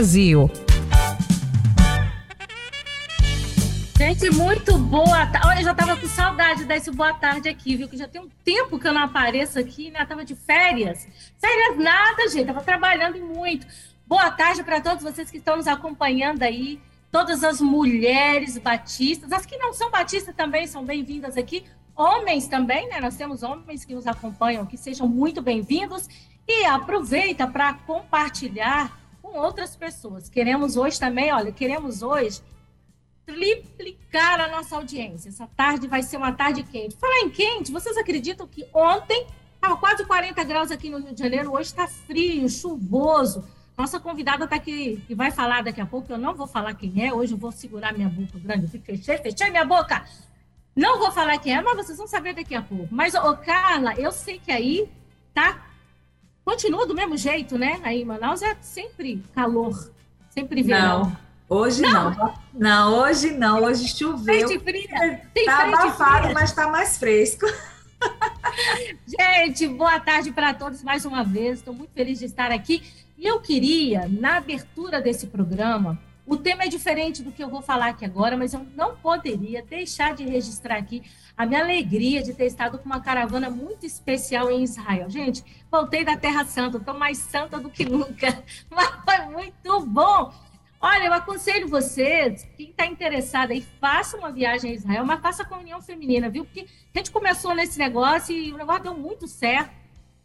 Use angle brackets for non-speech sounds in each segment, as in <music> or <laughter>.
Brasil. Gente, muito boa tarde. Olha, eu já tava com saudade desse boa tarde aqui, viu? Que já tem um tempo que eu não apareço aqui, né? Eu tava de férias. Férias nada, gente. Tava trabalhando muito. Boa tarde para todos vocês que estão nos acompanhando aí. Todas as mulheres batistas, as que não são batistas também são bem-vindas aqui. Homens também, né? Nós temos homens que nos acompanham, que sejam muito bem-vindos. E aproveita para compartilhar com outras pessoas. Queremos hoje também, olha, queremos hoje triplicar a nossa audiência. Essa tarde vai ser uma tarde quente. Falar em quente, vocês acreditam que ontem estava quase 40 graus aqui no Rio de Janeiro, hoje está frio, chuvoso. Nossa convidada está aqui e vai falar daqui a pouco. Eu não vou falar quem é, hoje eu vou segurar minha boca grande. Fechei, fechei minha boca. Não vou falar quem é, mas vocês vão saber daqui a pouco. Mas, ô, Carla, eu sei que aí tá Continua do mesmo jeito, né? Aí em Manaus é sempre calor, sempre verão. Não. Hoje não. não. não. hoje não. Hoje choveu. Frente fria. Tem tá abafado, fria. mas está mais fresco. <laughs> Gente, boa tarde para todos mais uma vez. Estou muito feliz de estar aqui. E eu queria, na abertura desse programa, o tema é diferente do que eu vou falar aqui agora, mas eu não poderia deixar de registrar aqui a minha alegria de ter estado com uma caravana muito especial em Israel. Gente, voltei da Terra Santa, estou mais santa do que nunca, <laughs> mas foi muito bom. Olha, eu aconselho vocês, quem está interessado aí, faça uma viagem a Israel, mas faça com a União Feminina, viu? Porque a gente começou nesse negócio e o negócio deu muito certo.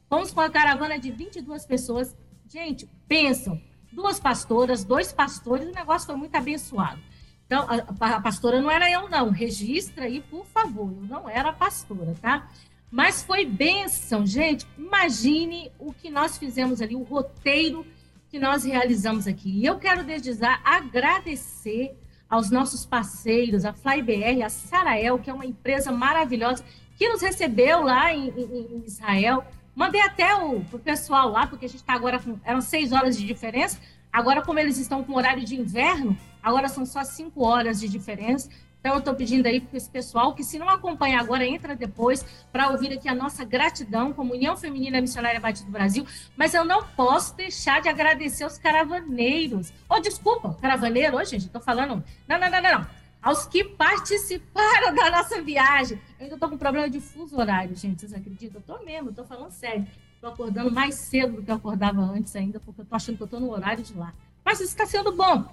Fomos com a caravana de 22 pessoas. Gente, pensam, duas pastoras, dois pastores, o negócio foi muito abençoado. Então, a, a pastora não era eu, não. Registra aí, por favor. Eu não era pastora, tá? Mas foi bênção, gente. Imagine o que nós fizemos ali, o roteiro que nós realizamos aqui. E eu quero, desde já, agradecer aos nossos parceiros, a FlyBR, a Sarael, que é uma empresa maravilhosa, que nos recebeu lá em, em, em Israel, Mandei até o pessoal lá, porque a gente está agora com. Eram seis horas de diferença. Agora, como eles estão com horário de inverno, agora são só cinco horas de diferença. Então, eu estou pedindo aí para esse pessoal que, se não acompanha agora, entra depois para ouvir aqui a nossa gratidão como União Feminina Missionária Batista do Brasil. Mas eu não posso deixar de agradecer aos caravaneiros. Oh, desculpa, caravaneiro, hoje, gente, estou falando. Não, não, não, não, não aos que participaram da nossa viagem. Eu ainda estou com problema de fuso horário, gente. Vocês acreditam? Eu estou mesmo, estou falando sério. Estou acordando mais cedo do que eu acordava antes ainda, porque eu estou achando que eu estou no horário de lá. Mas isso está sendo bom.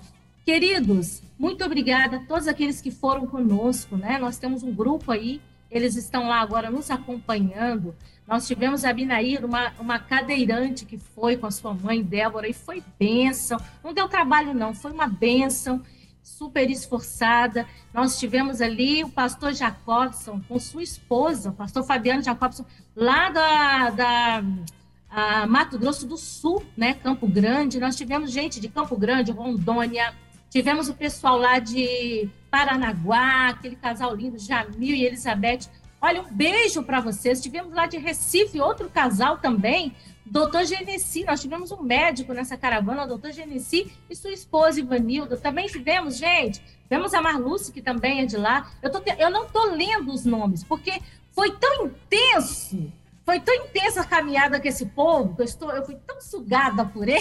Queridos, muito obrigada a todos aqueles que foram conosco, né? Nós temos um grupo aí, eles estão lá agora nos acompanhando. Nós tivemos a Binair, uma, uma cadeirante que foi com a sua mãe, Débora, e foi bênção. Não deu trabalho, não, foi uma bênção super esforçada. Nós tivemos ali o pastor Jacobson com sua esposa, o pastor Fabiano Jacobson, lá da, da Mato Grosso do Sul, né, Campo Grande. Nós tivemos gente de Campo Grande, Rondônia, tivemos o pessoal lá de Paranaguá, aquele casal lindo, Jamil e Elizabeth. Olha, um beijo para vocês. Tivemos lá de Recife outro casal também, Doutor Genesi, nós tivemos um médico nessa caravana, o doutor Genesi e sua esposa Ivanilda. Também tivemos, gente, tivemos a Marluce, que também é de lá. Eu, tô, eu não estou lendo os nomes, porque foi tão intenso, foi tão intensa a caminhada com esse povo, que eu, estou, eu fui tão sugada por <laughs> ele,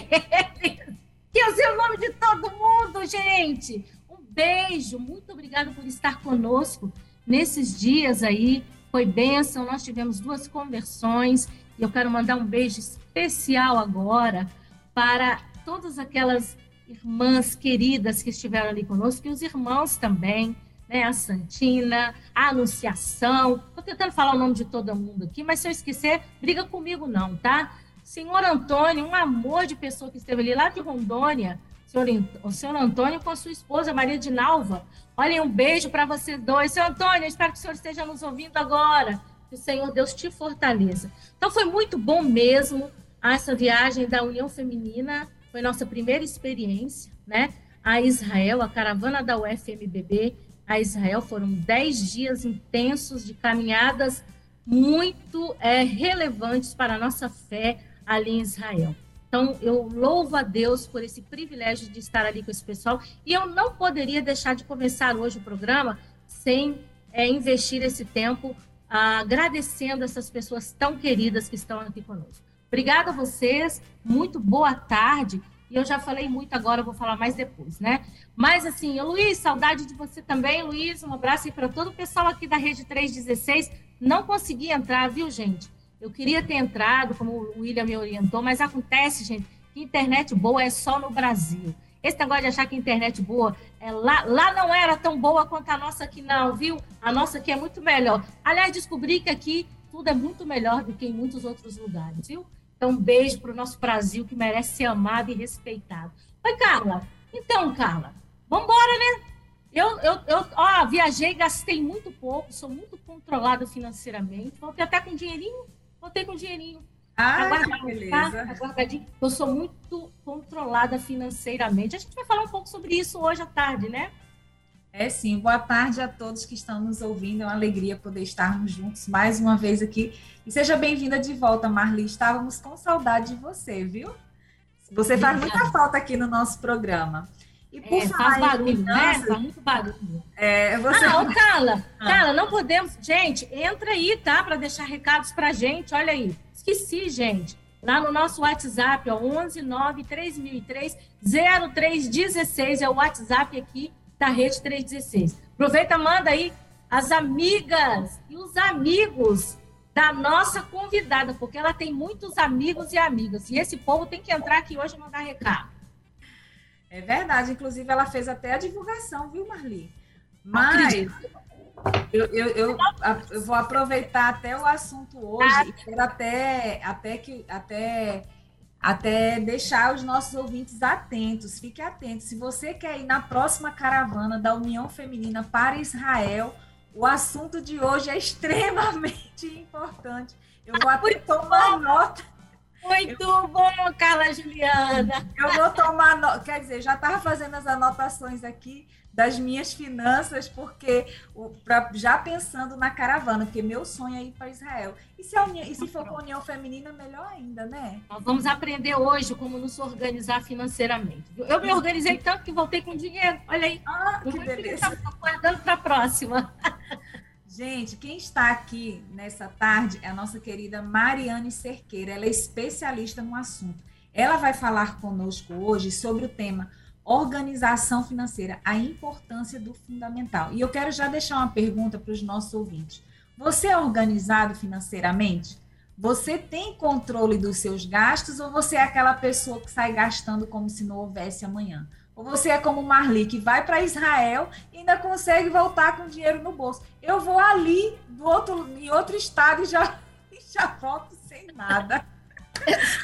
que eu sei o nome de todo mundo, gente. Um beijo, muito obrigada por estar conosco nesses dias aí. Foi bênção, nós tivemos duas conversões eu quero mandar um beijo especial agora para todas aquelas irmãs queridas que estiveram ali conosco, e os irmãos também, né? A Santina, a Anunciação. Estou tentando falar o nome de todo mundo aqui, mas se eu esquecer, briga comigo não, tá? Senhor Antônio, um amor de pessoa que esteve ali lá de Rondônia, senhor, o senhor Antônio com a sua esposa Maria de Nalva. Olhem, um beijo para vocês dois. Senhor Antônio, espero que o senhor esteja nos ouvindo agora. Que o Senhor Deus te fortaleça. Então foi muito bom mesmo essa viagem da União Feminina foi nossa primeira experiência, né? A Israel, a caravana da UFMBB, a Israel foram dez dias intensos de caminhadas muito é, relevantes para a nossa fé ali em Israel. Então, eu louvo a Deus por esse privilégio de estar ali com esse pessoal. E eu não poderia deixar de começar hoje o programa sem é, investir esse tempo agradecendo essas pessoas tão queridas que estão aqui conosco. Obrigada a vocês, muito boa tarde. E eu já falei muito agora, vou falar mais depois, né? Mas assim, Luiz, saudade de você também, Luiz. Um abraço aí para todo o pessoal aqui da Rede 316. Não consegui entrar, viu, gente? Eu queria ter entrado, como o William me orientou, mas acontece, gente, que internet boa é só no Brasil. Esse negócio de achar que internet boa é lá, lá não era tão boa quanto a nossa aqui, não, viu? A nossa aqui é muito melhor. Aliás, descobri que aqui tudo é muito melhor do que em muitos outros lugares, viu? Então, um beijo para o nosso Brasil, que merece ser amado e respeitado. Oi, Carla. Então, Carla, vamos embora, né? Eu, eu, eu ó, viajei, gastei muito pouco, sou muito controlada financeiramente. Voltei até com dinheirinho, voltei com dinheirinho. Ah, beleza. Aguardadinho. Eu sou muito controlada financeiramente. A gente vai falar um pouco sobre isso hoje à tarde, né? É sim. Boa tarde a todos que estão nos ouvindo. É uma alegria poder estarmos juntos mais uma vez aqui. E seja bem-vinda de volta, Marli. Estávamos com saudade de você, viu? Você faz muita falta aqui no nosso programa. E por é, falar faz barulho, né? Faz muito barulho. É, você... Ah, ô, Carla, ah. Carla, não podemos... Gente, entra aí, tá? Para deixar recados para gente. Olha aí. Esqueci, gente. Lá no nosso WhatsApp, ó, 11 9 3003 0316 é o WhatsApp aqui da Rede 316. Aproveita, manda aí as amigas e os amigos da nossa convidada, porque ela tem muitos amigos e amigas. E esse povo tem que entrar aqui hoje e mandar recado. É verdade, inclusive ela fez até a divulgação, viu, Marli? Mas eu, eu, eu, eu, vou aproveitar até o assunto hoje ah. e quero até, até que até até deixar os nossos ouvintes atentos. Fique atento. Se você quer ir na próxima caravana da União Feminina para Israel, o assunto de hoje é extremamente <laughs> importante. Eu vou até tomar nota. Muito eu, bom, Carla Juliana. Eu vou tomar nota. Quer dizer, já estava fazendo as anotações aqui das minhas finanças, porque pra, já pensando na caravana, porque meu sonho é ir para Israel. E se, união, e se for com a União Feminina, melhor ainda, né? Nós vamos aprender hoje como nos organizar financeiramente. Eu me organizei tanto que voltei com dinheiro. Olha aí. Ah, que beleza. Estou guardando para a próxima. Gente, quem está aqui nessa tarde é a nossa querida Mariane Cerqueira. Ela é especialista no assunto. Ela vai falar conosco hoje sobre o tema organização financeira, a importância do fundamental. E eu quero já deixar uma pergunta para os nossos ouvintes. Você é organizado financeiramente? Você tem controle dos seus gastos ou você é aquela pessoa que sai gastando como se não houvesse amanhã? Ou você é como Marli, que vai para Israel e ainda consegue voltar com dinheiro no bolso? Eu vou ali do outro, em outro estado e já, <laughs> já volto sem nada. <laughs>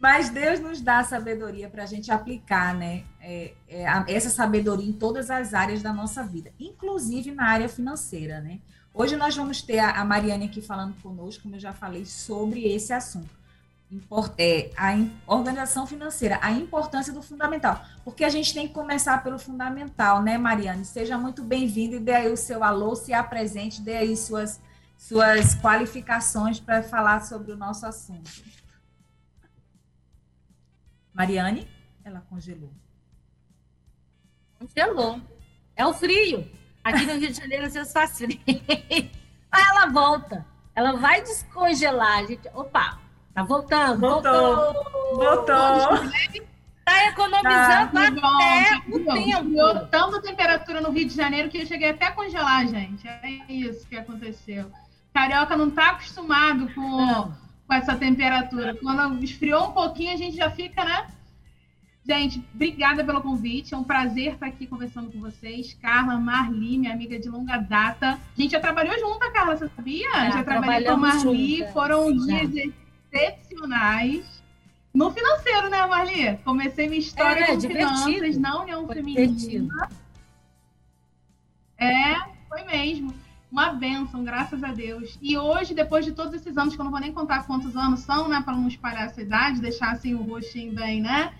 Mas Deus nos dá sabedoria para a gente aplicar, né? É, é, essa sabedoria em todas as áreas da nossa vida, inclusive na área financeira, né? Hoje nós vamos ter a, a Mariane aqui falando conosco, como eu já falei, sobre esse assunto. Import, é, a organização financeira, a importância do fundamental. Porque a gente tem que começar pelo fundamental, né, Mariane? Seja muito bem-vinda e dê aí o seu alô, se apresente, dê aí suas, suas qualificações para falar sobre o nosso assunto. Mariane, ela congelou. Congelou. É o frio. Aqui no Rio de Janeiro você faz frio. <laughs> Aí ela volta. Ela vai descongelar, gente. Opa, tá voltando. Voltou. Voltou. Tá economizando tá, até bom, o bom. tempo. a temperatura no Rio de Janeiro que eu cheguei até a congelar, gente. É isso que aconteceu. Carioca não tá acostumado com. Não com essa temperatura. Quando esfriou um pouquinho, a gente já fica, né? Gente, obrigada pelo convite. É um prazer estar aqui conversando com vocês. Carla, Marli, minha amiga de longa data. A gente já trabalhou junto, Carla, você sabia? Já, já trabalhei com a Marli. Juntas. Foram já. dias excepcionais. No financeiro, né, Marli? Comecei minha história é, com finanças na União Foi Feminina. Divertido. É, foi mesmo uma bênção, graças a Deus. E hoje, depois de todos esses anos, que eu não vou nem contar quantos anos são, né, para não espalhar essa idade, deixar assim o rostinho bem, né?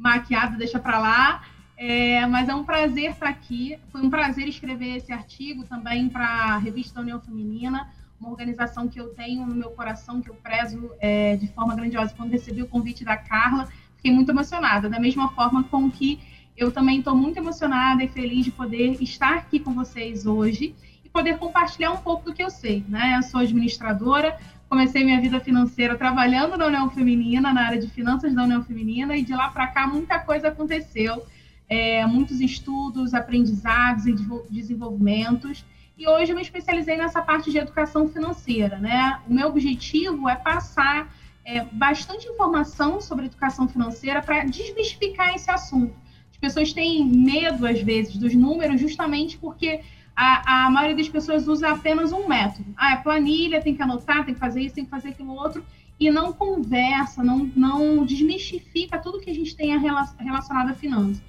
Maquiada, deixa para lá. É, mas é um prazer estar aqui. Foi um prazer escrever esse artigo também para a revista União Feminina, uma organização que eu tenho no meu coração, que eu prezo é, de forma grandiosa. Quando recebi o convite da Carla, fiquei muito emocionada, da mesma forma com que eu também estou muito emocionada e feliz de poder estar aqui com vocês hoje e poder compartilhar um pouco do que eu sei. Né? Eu sou administradora, comecei minha vida financeira trabalhando na União Feminina, na área de finanças da União Feminina, e de lá para cá muita coisa aconteceu. É, muitos estudos, aprendizados e desenvolvimentos. E hoje eu me especializei nessa parte de educação financeira. Né? O meu objetivo é passar é, bastante informação sobre educação financeira para desmistificar esse assunto pessoas têm medo, às vezes, dos números, justamente porque a, a maioria das pessoas usa apenas um método. Ah, é planilha, tem que anotar, tem que fazer isso, tem que fazer aquilo outro, e não conversa, não, não desmistifica tudo que a gente tem relacionado a finanças.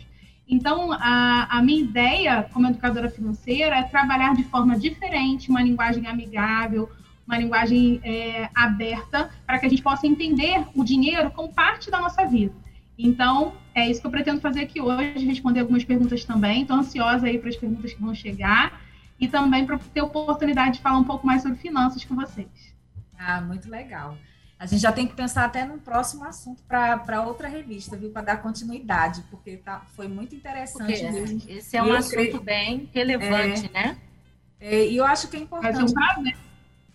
Então, a, a minha ideia como educadora financeira é trabalhar de forma diferente, uma linguagem amigável, uma linguagem é, aberta, para que a gente possa entender o dinheiro como parte da nossa vida. Então, é isso que eu pretendo fazer aqui hoje, responder algumas perguntas também. Estou ansiosa aí para as perguntas que vão chegar e também para ter oportunidade de falar um pouco mais sobre finanças com vocês. Ah, muito legal. A gente já tem que pensar até num próximo assunto para outra revista, viu? Para dar continuidade, porque tá, foi muito interessante porque mesmo. Esse é um assunto creio, bem relevante, é, né? É, e eu acho que é importante um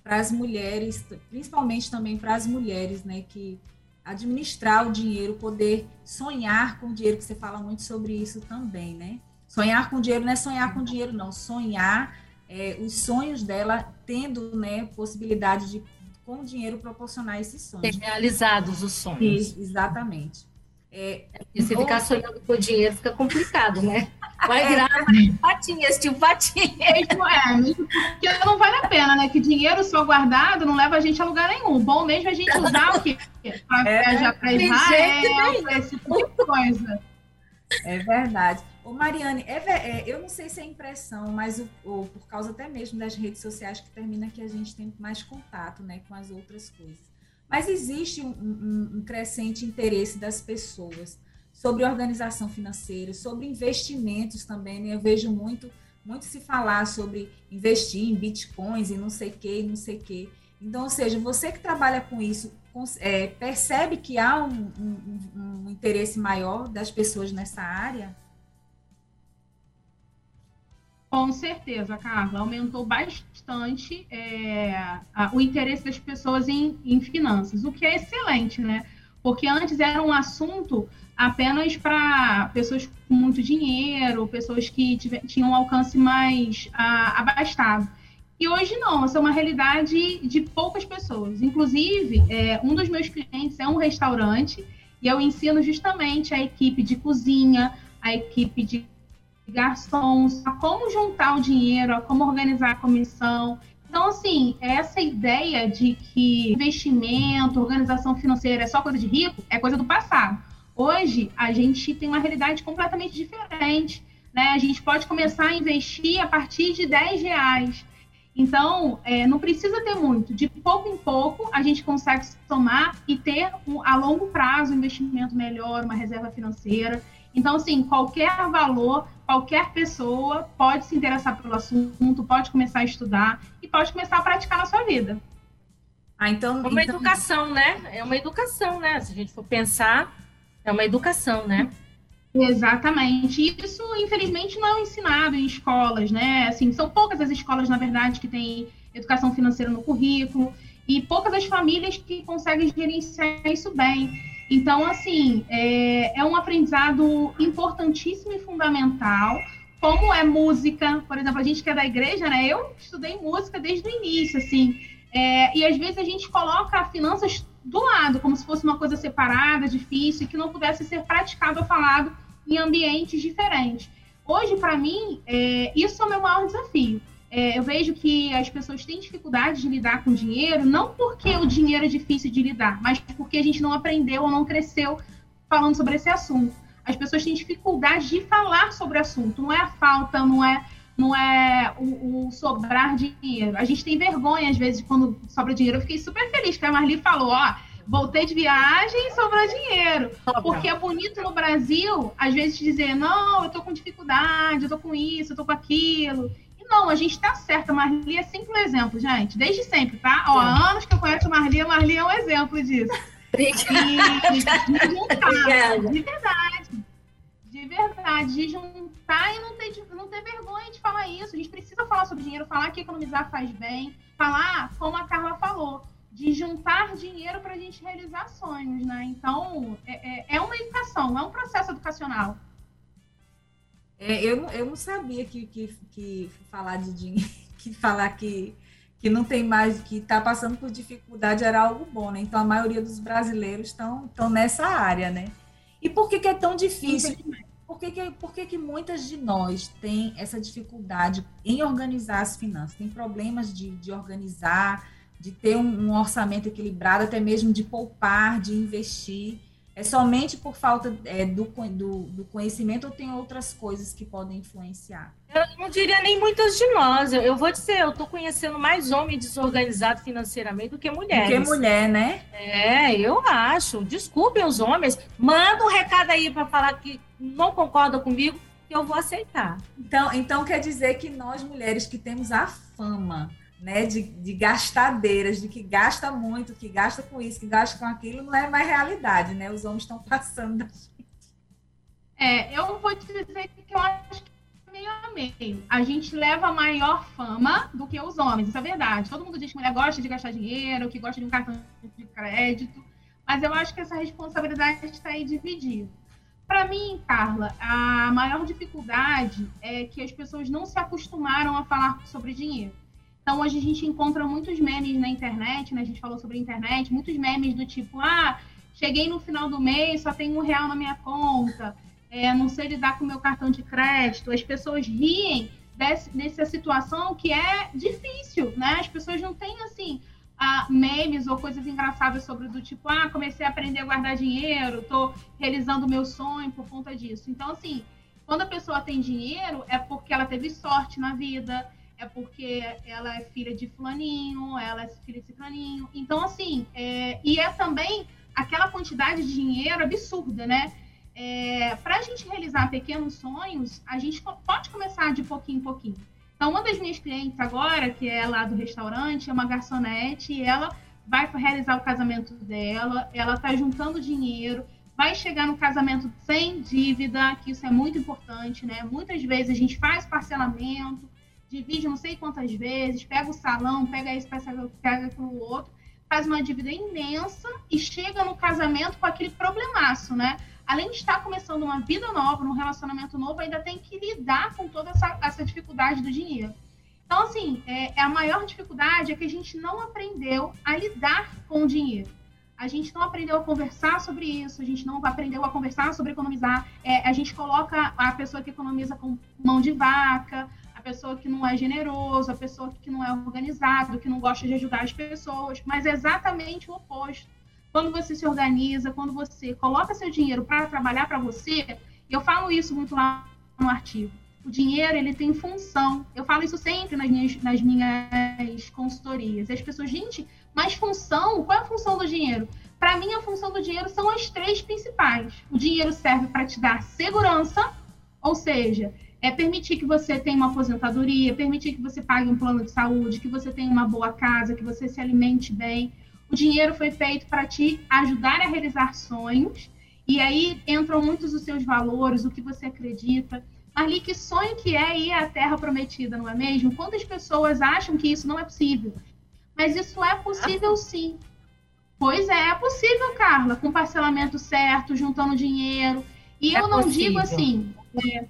para as mulheres, principalmente também para as mulheres, né? Que administrar o dinheiro, poder sonhar com o dinheiro, que você fala muito sobre isso também, né? Sonhar com dinheiro não é sonhar com dinheiro, não. Sonhar é, os sonhos dela tendo né, possibilidade de, com o dinheiro, proporcionar esses sonhos. Ter realizados os sonhos. Sim, exatamente. É, e se ficar sonhando com dinheiro, fica complicado, né? Vai virar patinhas, tipo patinhas. É, porque não vale a pena, né? Que dinheiro só guardado não leva a gente a lugar nenhum. Bom mesmo é a gente usar o quê? Para é, viajar para Israel, para esse tipo de coisa. É verdade. Ô, Mariane, é, é, eu não sei se é impressão, mas o, o, por causa até mesmo das redes sociais que termina que a gente tem mais contato né, com as outras coisas. Mas existe um, um, um crescente interesse das pessoas sobre organização financeira, sobre investimentos também. Né? Eu vejo muito, muito se falar sobre investir em bitcoins e não sei o que, não sei o que. Então, ou seja, você que trabalha com isso, é, percebe que há um, um, um, interesse maior das pessoas nessa área? Com certeza, Carla. Aumentou bastante é, a, o interesse das pessoas em, em finanças, o que é excelente, né? Porque antes era um assunto apenas para pessoas com muito dinheiro, pessoas que tinham um alcance mais ah, abastado. E hoje não, essa é uma realidade de poucas pessoas. Inclusive, é, um dos meus clientes é um restaurante e eu ensino justamente a equipe de cozinha, a equipe de garçons, a como juntar o dinheiro, a como organizar a comissão. Então, assim, essa ideia de que investimento, organização financeira é só coisa de rico, é coisa do passado. Hoje, a gente tem uma realidade completamente diferente. Né? A gente pode começar a investir a partir de 10 reais. Então, é, não precisa ter muito. De pouco em pouco, a gente consegue somar e ter, um, a longo prazo, um investimento melhor, uma reserva financeira. Então, assim, qualquer valor, qualquer pessoa pode se interessar pelo assunto, pode começar a estudar e pode começar a praticar na sua vida. Ah, então, é uma então... educação, né? É uma educação, né? Se a gente for pensar, é uma educação, né? Exatamente. Isso, infelizmente, não é ensinado em escolas, né? Assim, são poucas as escolas, na verdade, que têm educação financeira no currículo e poucas as famílias que conseguem gerenciar isso bem. Então, assim, é, é um aprendizado importantíssimo e fundamental, como é música. Por exemplo, a gente que é da igreja, né? Eu estudei música desde o início, assim. É, e às vezes a gente coloca finanças do lado, como se fosse uma coisa separada, difícil, que não pudesse ser praticado ou falado em ambientes diferentes. Hoje, para mim, é, isso é o meu maior desafio. É, eu vejo que as pessoas têm dificuldade de lidar com dinheiro, não porque o dinheiro é difícil de lidar, mas porque a gente não aprendeu ou não cresceu falando sobre esse assunto. As pessoas têm dificuldade de falar sobre o assunto. Não é a falta, não é não é o, o, sobrar dinheiro. A gente tem vergonha, às vezes, quando sobra dinheiro. Eu fiquei super feliz que a Marli falou, ó, voltei de viagem e sobrou dinheiro. Porque é bonito no Brasil, às vezes, dizer, não, eu tô com dificuldade, eu tô com isso, eu tô com aquilo. Não, a gente tá certa. Marli é sempre um exemplo, gente. Desde sempre, tá? Ó, há anos que eu conheço a Marli, a Marli é um exemplo disso. Obrigada. E, de verdade. De verdade, de juntar e não ter, não ter vergonha de falar isso. A gente precisa falar sobre dinheiro, falar que economizar faz bem, falar, como a Carla falou, de juntar dinheiro para a gente realizar sonhos, né? Então, é, é, é, uma educação, é um processo educacional. É, eu, eu não sabia que, que, que falar de dinheiro, <laughs> que falar que, que não tem mais, que está passando por dificuldade era algo bom, né? Então, a maioria dos brasileiros estão nessa área, né? E por que, que é tão difícil? Por que, que, por que, que muitas de nós têm essa dificuldade em organizar as finanças? Tem problemas de, de organizar, de ter um, um, orçamento equilibrado, até mesmo de poupar, de investir. É somente por falta é, do, do, do, conhecimento ou tem outras coisas que podem influenciar? Eu não diria nem muitas de nós. Eu, eu vou dizer, eu estou conhecendo mais homem desorganizado financeiramente do que mulheres. Do que mulher, né? É, eu acho. Desculpem os homens. Manda um recado aí para falar que não concorda comigo, que eu vou aceitar. Então, então quer dizer que nós mulheres que temos a fama né, de, de gastadeiras, de que gasta muito, que gasta com isso, que gasta com aquilo, não é mais realidade, né? Os homens estão <laughs> passando da gente. É, eu vou te dizer que eu acho que é meio a meio. A gente leva maior fama do que os homens, isso é verdade. Todo mundo diz que mulher gosta de gastar dinheiro, que gosta de um cartão de crédito, mas eu acho que essa responsabilidade está aí dividida. Para mim, Carla, a maior dificuldade é que as pessoas não se acostumaram a falar sobre dinheiro. Então, hoje a gente encontra muitos memes na internet, né? A gente falou sobre internet, muitos memes do tipo, ah, cheguei no final do mês, só tem um real na minha conta, é, não sei lidar com meu cartão de crédito. As pessoas riem desse, dessa situação que é difícil, né? As pessoas não têm, assim, ah, memes ou coisas engraçadas sobre do tipo, ah, comecei a aprender a guardar dinheiro, estou realizando meu sonho por conta disso. Então, assim, quando a pessoa tem dinheiro, é porque ela teve sorte na vida, é porque ela é filha de fulaninho, ela é filha de ciclaninho. Então, assim, é, e é também aquela quantidade de dinheiro absurda, né? É, Para a gente realizar pequenos sonhos, a gente pode começar de pouquinho em pouquinho. Então, uma das minhas clientes agora, que é lá do restaurante, é uma garçonete, e ela vai realizar o casamento dela, ela está juntando dinheiro, vai chegar no casamento sem dívida, que isso é muito importante, né? Muitas vezes a gente faz parcelamento, divide não sei quantas vezes, pega o salão, pega isso, pega aquilo outro, faz uma dívida imensa e chega no casamento com aquele problemaço, né? Além de estar começando uma vida nova, um relacionamento novo, ainda tem que lidar com toda essa, essa dificuldade do dinheiro. Então, assim, é, é, a maior dificuldade é que a gente não aprendeu a lidar com o dinheiro. A gente não aprendeu a conversar sobre isso, a gente não aprendeu a conversar sobre economizar. É, a gente coloca a pessoa que economiza com mão de vaca, pessoa que não é generoso, a pessoa que não é organizado, que não gosta de ajudar as pessoas, mas é exatamente o oposto. Quando você se organiza, quando você coloca seu dinheiro para trabalhar para você, eu falo isso muito lá no artigo. O dinheiro ele tem função. Eu falo isso sempre nas minhas, nas minhas consultorias. As pessoas, gente, mas função? Qual é a função do dinheiro? Para mim, a função do dinheiro são as três principais. O dinheiro serve para te dar segurança, ou seja, é permitir que você tenha uma aposentadoria, permitir que você pague um plano de saúde, que você tenha uma boa casa, que você se alimente bem. O dinheiro foi feito para te ajudar a realizar sonhos, e aí entram muitos os seus valores, o que você acredita. Marli, que sonho que é ir à Terra Prometida, não é mesmo? Quantas pessoas acham que isso não é possível? Mas isso é possível sim. Pois é, é possível, Carla, com parcelamento certo, juntando dinheiro. E é eu não possível. digo assim, é,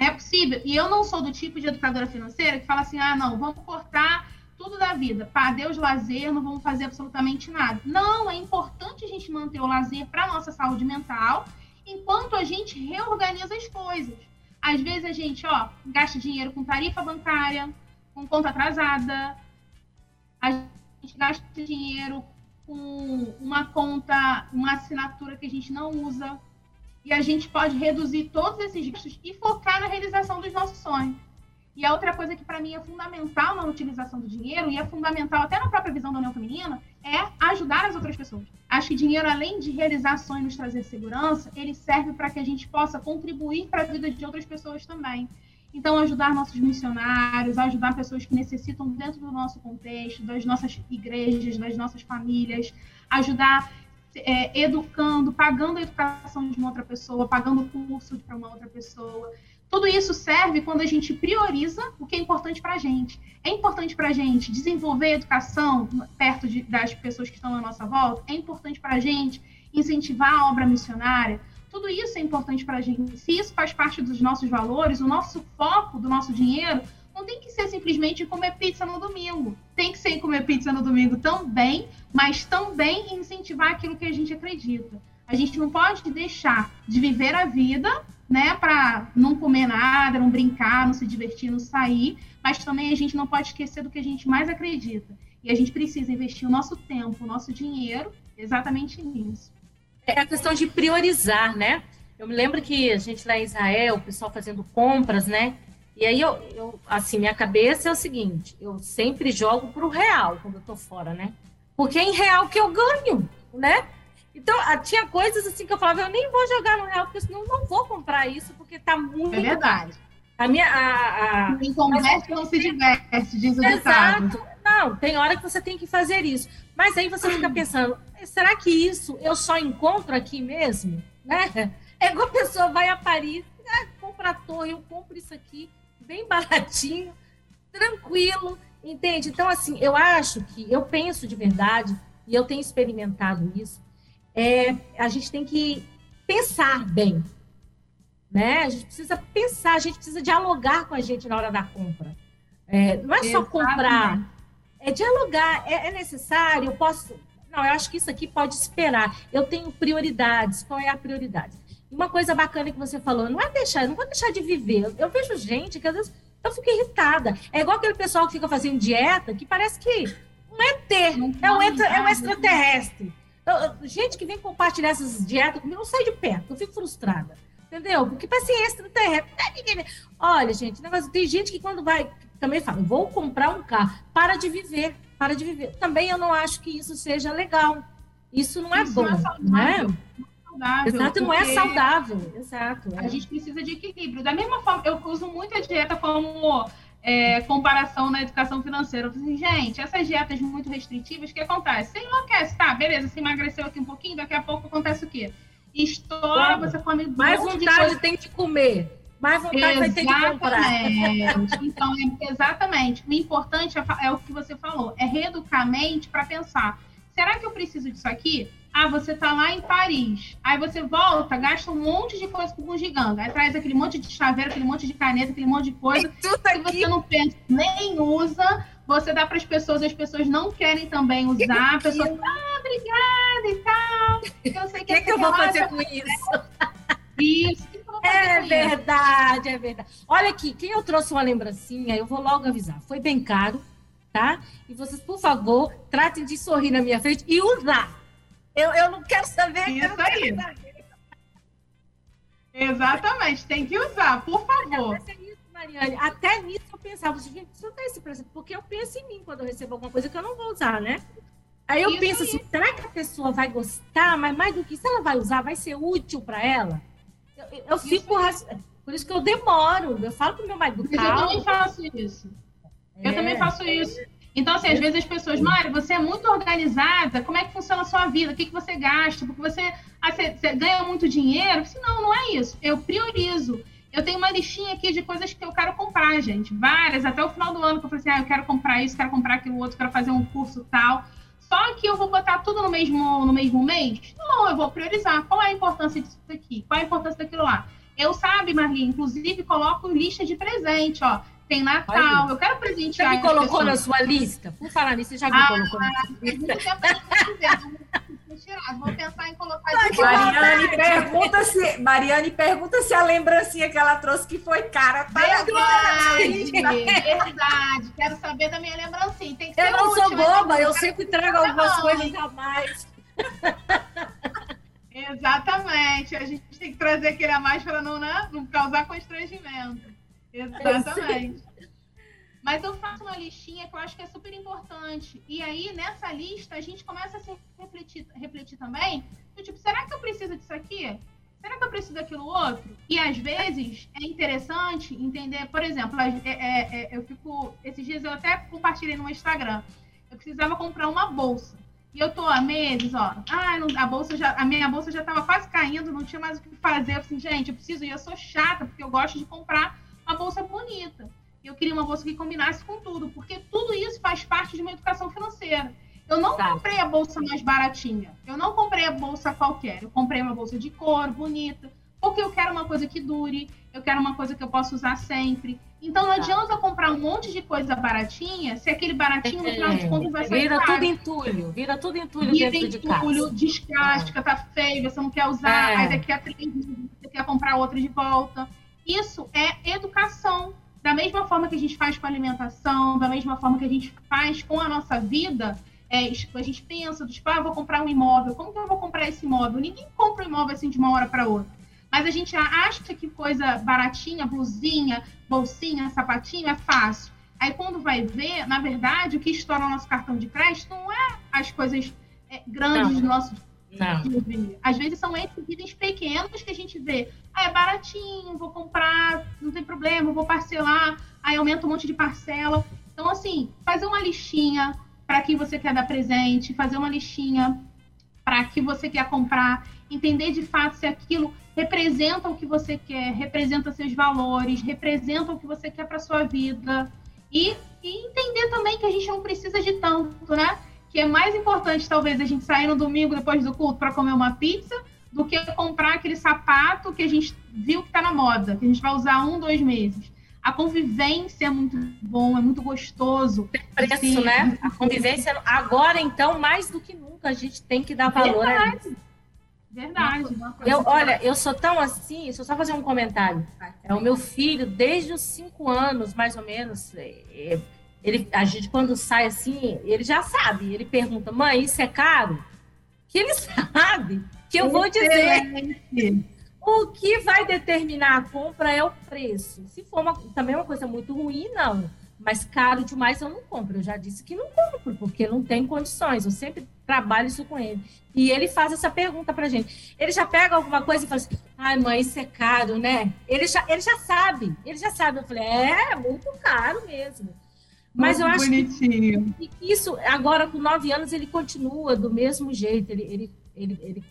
é possível. E eu não sou do tipo de educadora financeira que fala assim: ah, não, vamos cortar tudo da vida. Pá, Deus lazer, não vamos fazer absolutamente nada. Não, é importante a gente manter o lazer para nossa saúde mental, enquanto a gente reorganiza as coisas. Às vezes a gente, ó, gasta dinheiro com tarifa bancária, com conta atrasada, a gente gasta dinheiro com uma conta, uma assinatura que a gente não usa, e a gente pode reduzir todos esses riscos e focar na realização dos nossos sonhos. E a outra coisa que para mim é fundamental na utilização do dinheiro, e é fundamental até na própria visão da União Feminina, é ajudar as outras pessoas. Acho que dinheiro, além de realizar sonhos nos trazer segurança, ele serve para que a gente possa contribuir para a vida de outras pessoas também. Então, ajudar nossos missionários, ajudar pessoas que necessitam dentro do nosso contexto, das nossas igrejas, das nossas famílias, ajudar é, educando, pagando a educação de uma outra pessoa, pagando o curso para uma outra pessoa. Tudo isso serve quando a gente prioriza o que é importante para a gente. É importante para a gente desenvolver a educação perto de, das pessoas que estão à nossa volta? É importante para a gente incentivar a obra missionária? Tudo isso é importante para a gente. Se isso faz parte dos nossos valores, o nosso foco do nosso dinheiro não tem que ser simplesmente comer pizza no domingo. Tem que ser comer pizza no domingo também, mas também incentivar aquilo que a gente acredita. A gente não pode deixar de viver a vida, né, para não comer nada, não brincar, não se divertir, não sair, mas também a gente não pode esquecer do que a gente mais acredita. E a gente precisa investir o nosso tempo, o nosso dinheiro exatamente nisso. É a questão de priorizar, né? Eu me lembro que a gente lá em Israel, o pessoal fazendo compras, né? E aí eu, eu assim, minha cabeça é o seguinte, eu sempre jogo para o real quando eu tô fora, né? Porque é em real que eu ganho, né? Então, ah, tinha coisas assim que eu falava, eu nem vou jogar no real, porque senão eu não vou comprar isso, porque tá muito é verdade. caro. A minha. A, a... Quem converte não se diverte, diz o Exato. Ditado. Não, tem hora que você tem que fazer isso. Mas aí você fica pensando, será que isso eu só encontro aqui mesmo? Né? É igual a pessoa vai a Paris, ah, compra a torre, eu compro isso aqui, bem baratinho, tranquilo, entende? Então, assim, eu acho que, eu penso de verdade, e eu tenho experimentado isso, é, a gente tem que pensar bem, né? A gente precisa pensar, a gente precisa dialogar com a gente na hora da compra. É, não é só comprar, é dialogar. É, é, necessário, eu posso. Não, eu acho que isso aqui pode esperar. Eu tenho prioridades. Qual é a prioridade? Uma coisa bacana que você falou, não é deixar, eu não vou deixar de viver. Eu, eu vejo gente que às vezes eu fico irritada. É igual aquele pessoal que fica fazendo dieta, que parece que um ET, é um, é um extraterrestre. Eu, gente que vem compartilhar essas dietas comigo, eu saio de perto, eu fico frustrada. Entendeu? Porque parece extraterrestre. Olha, gente, negócio, tem gente que quando vai, também fala, vou comprar um carro, para de viver, para de viver. Também eu não acho que isso seja legal. Isso não é isso bom, não é? Saudável. Exato, não é saudável. Exato. É. A gente precisa de equilíbrio. Da mesma forma, eu uso muito a dieta como é, comparação na educação financeira. Eu falei assim, gente, essas dietas muito restritivas, o que acontece? Você enlouquece, tá, beleza, você emagreceu aqui um pouquinho, daqui a pouco acontece o quê? Estoura, você come mais vontade de tem de comer. Mais vontade vai ter de comprar. Então, é, exatamente. O importante é, é, o que você falou, é reeducar a mente para pensar, será que eu preciso disso aqui? Ah, você tá lá em Paris. Aí você volta, gasta um monte de coisa com o gigante. Aí traz aquele monte de chaveiro, aquele monte de caneta, aquele monte de coisa. que você não pensa, nem usa. Você dá para as pessoas, as pessoas não querem também usar. A pessoa, ah, obrigada e tal. Eu sei <laughs> que, <laughs> que, que eu vou fazer com isso? Isso. É verdade, é verdade. Olha aqui, quem eu trouxe uma lembrancinha, eu vou logo avisar. Foi bem caro, tá? E vocês, por favor, tratem de sorrir na minha frente e usar. Eu, eu não quero saber. Isso aí. Exatamente, tem que usar, por favor. Até nisso, Mariane, até nisso eu pensava, gente, isso não esse presente, porque eu penso em mim quando eu recebo alguma coisa que eu não vou usar, né? Aí eu isso penso assim, será que a pessoa vai gostar? Mas mais do que isso, ela vai usar, vai ser útil para ela? Eu, eu fico. Isso por isso que eu demoro. Eu falo pro meu marido. Eu também faço isso. É. Eu também faço isso. Então, assim, às vezes as pessoas, Mário, você é muito organizada, como é que funciona a sua vida? O que, que você gasta? Porque você, ah, você, você ganha muito dinheiro? Disse, não, não é isso. Eu priorizo. Eu tenho uma listinha aqui de coisas que eu quero comprar, gente. Várias, até o final do ano, que eu falei assim, ah, eu quero comprar isso, quero comprar aquilo outro, quero fazer um curso tal. Só que eu vou botar tudo no mesmo, no mesmo mês? Não, eu vou priorizar. Qual é a importância disso aqui? Qual é a importância daquilo lá? Eu, sabe, Marli, inclusive coloco lista de presente, ó tem Natal, eu quero presentear. Você me colocou na sua lista? Por falar nisso, você já me ah, colocou na sua lista? Vou pensar em colocar Mariane pergunta, se, Mariane pergunta se a lembrancinha que ela trouxe que foi cara tá verdade, verdade. Quero saber da minha lembrancinha. Tem que eu não sou boba, eu sempre trago algumas coisas a mais. Exatamente. A gente tem que trazer aquele a mais para não, né, não causar constrangimento. Exatamente. <laughs> Mas eu faço uma listinha que eu acho que é super importante. E aí, nessa lista, a gente começa a se refletir, refletir também. Tipo, será que eu preciso disso aqui? Será que eu preciso daquilo outro? E às vezes é interessante entender, por exemplo, é, é, é, eu fico. Esses dias eu até compartilhei no Instagram. Eu precisava comprar uma bolsa. E eu tô há meses, ó. Ah, a bolsa já, a minha bolsa já tava quase caindo, não tinha mais o que fazer. Eu assim, gente, eu preciso, e eu sou chata, porque eu gosto de comprar uma bolsa bonita. Eu queria uma bolsa que combinasse com tudo, porque tudo isso faz parte de uma educação financeira. Eu não tá. comprei a bolsa mais baratinha. Eu não comprei a bolsa qualquer. Eu comprei uma bolsa de cor, bonita, porque eu quero uma coisa que dure, eu quero uma coisa que eu possa usar sempre. Então não tá. adianta comprar um monte de coisa baratinha se aquele baratinho no final de contas vai ser Vira caro. tudo entulho, vira tudo entulho vira dentro entulho, de descasca, é. tá feio, você não quer usar, é. aí daqui a três meses você quer comprar outra de volta. Isso é educação. Da mesma forma que a gente faz com a alimentação, da mesma forma que a gente faz com a nossa vida, é, a gente pensa, tipo, ah, vou comprar um imóvel, como que eu vou comprar esse imóvel? Ninguém compra um imóvel assim de uma hora para outra. Mas a gente acha que coisa baratinha, blusinha, bolsinha, sapatinho é fácil. Aí quando vai ver, na verdade, o que estoura o nosso cartão de crédito não é as coisas é, grandes não. do nosso não. Às vezes são esses itens pequenos que a gente vê. Ah, é baratinho, vou comprar, não tem problema, vou parcelar, aí aumenta um monte de parcela. Então, assim, fazer uma listinha, para quem você quer dar presente, fazer uma listinha para que você quer comprar, entender de fato se aquilo representa o que você quer, representa seus valores, representa o que você quer para sua vida e, e, entender também que a gente não precisa de tanto, né? Que é mais importante talvez a gente sair no domingo depois do culto para comer uma pizza do que comprar aquele sapato que a gente viu que está na moda, que a gente vai usar um, dois meses. A convivência é muito bom, é muito gostoso. Tem preço, né? A convivência, agora, então, mais do que nunca, a gente tem que dar valor Verdade. a isso. Verdade. Eu, olha, eu sou tão assim, deixa eu só fazer um comentário. É o meu filho, desde os cinco anos, mais ou menos, é, ele, a gente, quando sai assim, ele já sabe. Ele pergunta, mãe, isso é caro? Que ele <laughs> sabe que eu vou dizer. O que vai determinar a compra é o preço. Se for uma, também uma coisa muito ruim, não. Mas caro demais eu não compro. Eu já disse que não compro, porque não tem condições. Eu sempre trabalho isso com ele. E ele faz essa pergunta pra gente. Ele já pega alguma coisa e fala assim: ai, mãe, isso é caro, né? Ele já, ele já sabe. Ele já sabe. Eu falei: é, muito caro mesmo. Mas muito eu acho bonitinho. que isso, agora com nove anos, ele continua do mesmo jeito. Ele, ele, ele, ele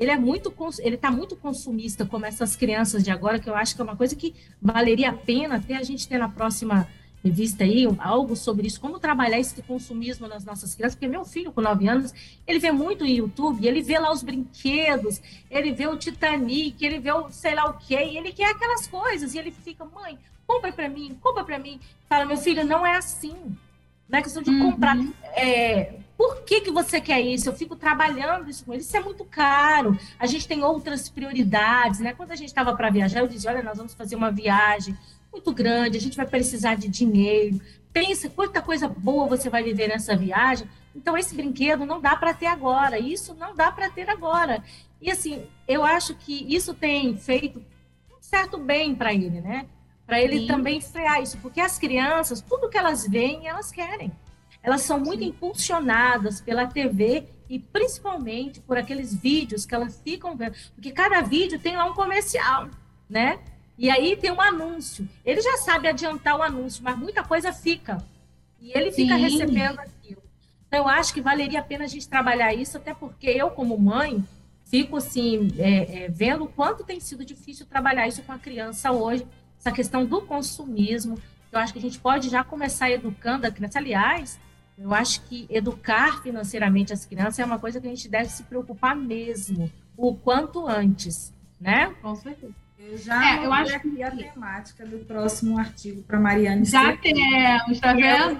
ele é muito ele está muito consumista como essas crianças de agora que eu acho que é uma coisa que valeria a pena até a gente ter na próxima revista aí algo sobre isso como trabalhar esse consumismo nas nossas crianças porque meu filho com 9 anos ele vê muito YouTube ele vê lá os brinquedos ele vê o Titanic ele vê o sei lá o que ele quer aquelas coisas e ele fica mãe compra para mim compra para mim fala meu filho não é assim não é questão de uhum. comprar é, por que, que você quer isso? Eu fico trabalhando isso com ele. Isso é muito caro. A gente tem outras prioridades, né? Quando a gente estava para viajar, eu dizia: olha, nós vamos fazer uma viagem muito grande, a gente vai precisar de dinheiro. Pensa quanta coisa boa você vai viver nessa viagem. Então, esse brinquedo não dá para ter agora. Isso não dá para ter agora. E assim, eu acho que isso tem feito um certo bem para ele, né? Para ele Sim. também frear isso, porque as crianças, tudo que elas veem, elas querem elas são muito impulsionadas pela TV e principalmente por aqueles vídeos que elas ficam vendo, porque cada vídeo tem lá um comercial, né? E aí tem um anúncio. Ele já sabe adiantar o anúncio, mas muita coisa fica. E ele fica Sim. recebendo aquilo. Então, eu acho que valeria a pena a gente trabalhar isso, até porque eu, como mãe, fico assim, é, é, vendo o quanto tem sido difícil trabalhar isso com a criança hoje, essa questão do consumismo. Eu acho que a gente pode já começar educando a criança. Aliás, eu acho que educar financeiramente as crianças é uma coisa que a gente deve se preocupar mesmo, o quanto antes, né? Com certeza. Eu já é, eu acho que a temática do próximo artigo para Mariane. Já temos, tá vendo?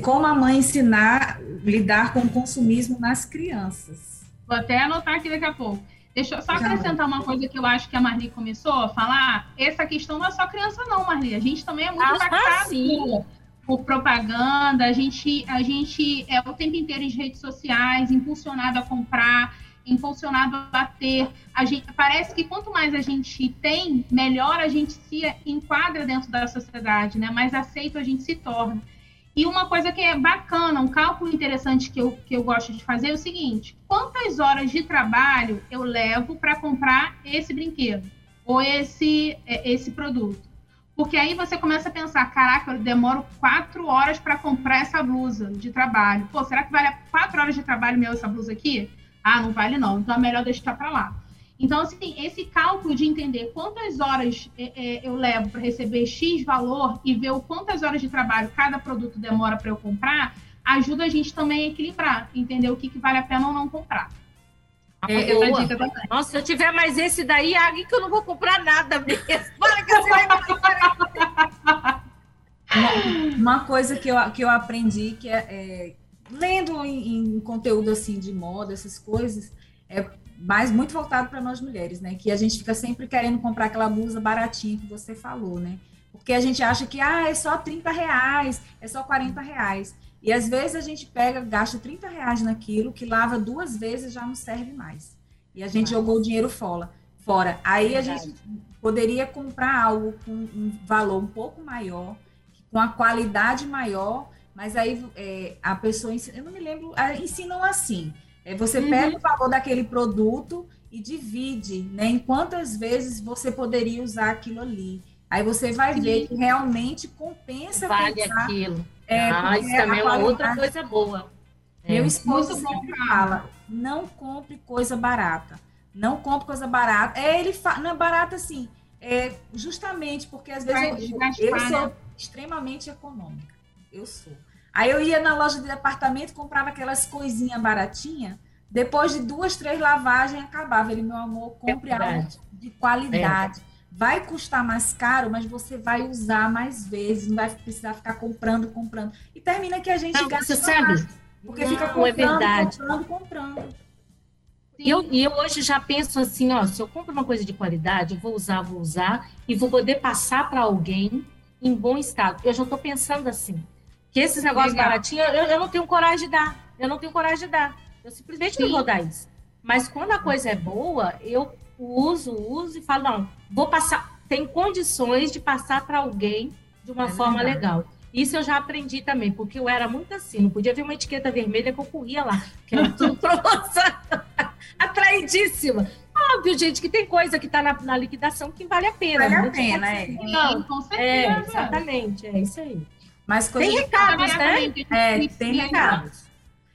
Como a mãe ensinar a lidar com o consumismo nas crianças. Vou até anotar aqui daqui a pouco. Deixa eu só acrescentar uma coisa que eu acho que a Marli começou a falar. Essa questão não é só criança, não, Marli. A gente também é muito ah, impactado sim por propaganda, a gente, a gente é o tempo inteiro em redes sociais, impulsionado a comprar. Impulsionado a ter. A gente, parece que quanto mais a gente tem, melhor a gente se enquadra dentro da sociedade, né? Mais aceito a gente se torna. E uma coisa que é bacana, um cálculo interessante que eu, que eu gosto de fazer é o seguinte: quantas horas de trabalho eu levo para comprar esse brinquedo ou esse, é, esse produto? Porque aí você começa a pensar: caraca, eu demoro quatro horas para comprar essa blusa de trabalho. Pô, será que vale quatro horas de trabalho meu essa blusa aqui? Ah, não vale não, então é melhor deixar para lá. Então, assim, esse cálculo de entender quantas horas é, é, eu levo para receber X valor e ver o quantas horas de trabalho cada produto demora para eu comprar, ajuda a gente também a equilibrar, entender o que, que vale a pena ou não comprar. É, Nossa, se eu tiver mais esse daí, Agui, que eu não vou comprar nada mesmo. <laughs> Para que você vai uma, uma coisa que eu, que eu aprendi, que é, é lendo em, em, conteúdo assim de moda, essas coisas, é mais muito voltado para nós mulheres, né? Que a gente fica sempre querendo comprar aquela blusa baratinha que você falou, né? Porque a gente acha que ah, é só 30 reais, é só 40 reais. E às vezes a gente pega, gasta 30 reais naquilo, que lava duas vezes já não serve mais. E a gente Mas... jogou o dinheiro fora. fora. Aí a gente poderia comprar algo com um valor um pouco maior, com a qualidade maior, mas aí é, a pessoa ensina, eu não me lembro, ensinam assim. É, você uhum. pega o valor daquele produto e divide, né? Em quantas vezes você poderia usar aquilo ali. Aí você vai Sim. ver que realmente compensa vale pensar, aquilo. É, ah, isso também é uma outra coisa boa. Meu é. esposo sempre fala: não compre coisa barata. Não compre coisa barata. É, ele fala, não é barata assim, é justamente porque às vezes eu, eu sou né? extremamente econômica. Eu sou. Aí eu ia na loja de departamento, comprava aquelas coisinhas baratinhas. Depois de duas, três lavagens, acabava. Ele, meu amor, compre é algo de qualidade. É vai custar mais caro, mas você vai usar mais vezes, não vai precisar ficar comprando, comprando. E termina que a gente não, gasta você sabe? Mais, porque não, fica comprando, é verdade. comprando, comprando. E eu, eu hoje já penso assim, ó, se eu compro uma coisa de qualidade, eu vou usar, vou usar e vou poder passar para alguém em bom estado. Eu já estou pensando assim, que esses negócios baratinhos, eu, eu não tenho coragem de dar. Eu não tenho coragem de dar. Eu simplesmente Sim. não vou dar isso. Mas quando a coisa é boa, eu uso, uso e falo, não, vou passar, tem condições de passar para alguém de uma é forma verdade. legal. Isso eu já aprendi também, porque eu era muito assim, não podia ver uma etiqueta vermelha que eu corria lá, que era tudo promoção, <laughs> atraidíssima. Óbvio, gente, que tem coisa que está na, na, liquidação que vale a pena. Vale a pena, é. Não, com certeza. É, exatamente, é isso aí. Mas tem recados, né? É, tem recados.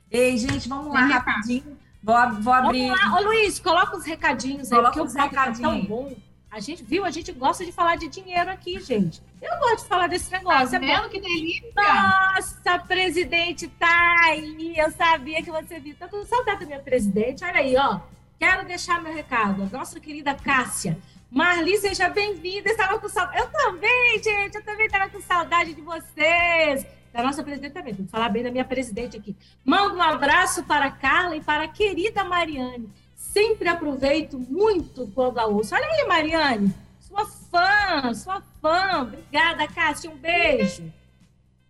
Ei, gente, vamos lá, rapidinho. Vou, vou abrir. Vamos lá. Ô, Luiz, coloca os recadinhos aí, porque o papo tá tão bom. A gente viu, a gente gosta de falar de dinheiro aqui, gente. Eu gosto de falar desse negócio. Tá é vendo que delícia? Nossa, presidente tá aí. Eu sabia que você viu. Tô com saudade da minha presidente. Olha aí, ó. Quero deixar meu recado. Nossa querida Cássia. Marli, seja bem-vinda. Estava com saudade. Eu também, gente. Eu também estava com saudade de vocês da nossa presidente também, vou falar bem da minha presidente aqui. Mando um abraço para a Carla e para a querida Mariane. Sempre aproveito muito quando a ouço. Olha aí, Mariane, sua fã, sua fã. Obrigada, Cássia, um beijo.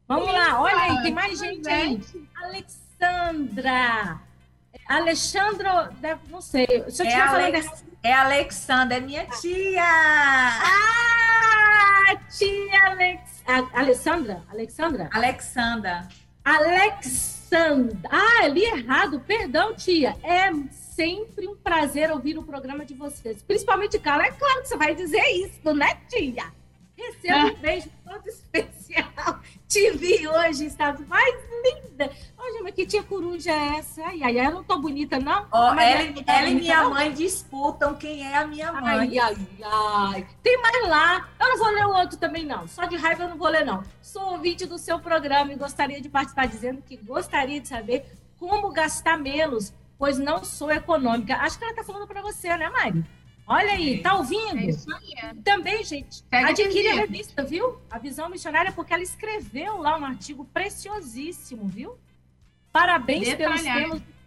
Vamos lá, olha aí, tem mais gente aí. Alexandra. Alexandro, não sei, se eu é estiver falando Alex, É Alexandra, é minha tia! Ah, tia Alex, Alexandra? Alexandra? Alexandra. Alexandra. Ah, li errado. Perdão, tia. É sempre um prazer ouvir o programa de vocês. Principalmente, Carla. É claro que você vai dizer isso, né, tia? Receba um beijo todo especial. Te vi hoje, estado mais que tia coruja é essa? Ai, ai, eu não tô bonita, não? Oh, ela, ela, ela e minha não? mãe disputam quem é a minha mãe. Ai, ai, ai. Tem mais lá. Eu não vou ler o outro também, não. Só de raiva eu não vou ler, não. Sou ouvinte do seu programa e gostaria de participar dizendo que gostaria de saber como gastar menos, pois não sou econômica. Acho que ela tá falando para você, né, Mari? Olha aí, tá ouvindo? É aí. Também, gente, Pega adquire a revista, viu? A Visão Missionária, porque ela escreveu lá um artigo preciosíssimo, viu? Parabéns Detalhado. pelos temas.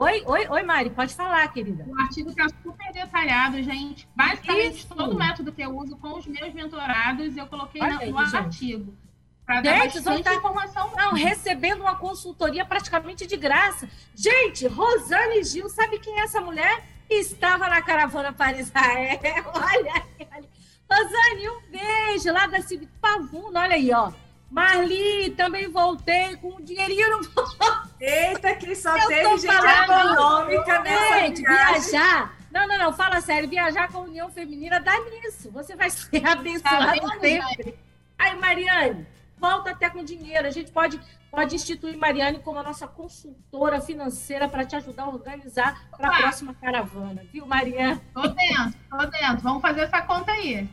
Oi, oi, oi, Mari, pode falar, querida. O artigo está super detalhado, gente. Basicamente, Isso. todo o método que eu uso com os meus mentorados, eu coloquei no, no artigo. Gente, vão estar informação não, recebendo uma consultoria praticamente de graça. Gente, Rosane Gil, sabe quem é essa mulher? Estava na caravana para Israel. <laughs> Olha, olha. Rosane, um beijo lá da Civit Pavuna, olha aí, ó. Marli, também voltei com um dinheirinho no Eita, que só Eu teve gente econômica nessa Gente, viajar. Não, não, não, fala sério. Viajar com a União Feminina dá nisso. Você vai ser tá sempre. Aí, Mariane, volta até com dinheiro. A gente pode, pode instituir Mariane como a nossa consultora financeira para te ajudar a organizar para a próxima caravana, viu, Mariane? Tô dentro, tô dentro. Vamos fazer essa conta aí.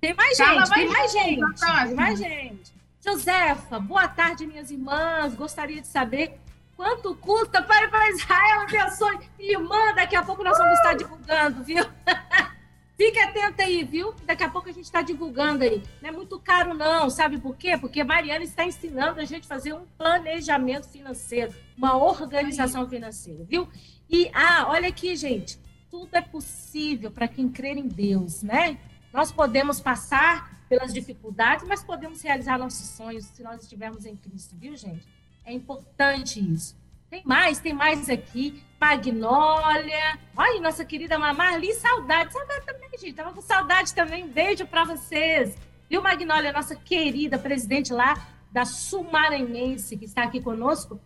Tem mais gente, tem mais gente, tem mais gente. Josefa, boa tarde, minhas irmãs. Gostaria de saber quanto custa para ir para Israel, abençoe. Irmã, daqui a pouco nós vamos estar divulgando, viu? <laughs> Fique atenta aí, viu? Daqui a pouco a gente está divulgando aí. Não é muito caro, não. Sabe por quê? Porque Mariana está ensinando a gente a fazer um planejamento financeiro, uma organização financeira, viu? E, ah, olha aqui, gente. Tudo é possível para quem crer em Deus, né? Nós podemos passar pelas dificuldades, mas podemos realizar nossos sonhos se nós estivermos em Cristo, viu, gente? É importante isso. Tem mais, tem mais aqui. Magnólia. Olha, nossa querida Marli, saudade. Saudade também, gente. Tava com saudade também. Um beijo para vocês. Viu, Magnólia, nossa querida presidente lá da Sumaranhense, que está aqui conosco.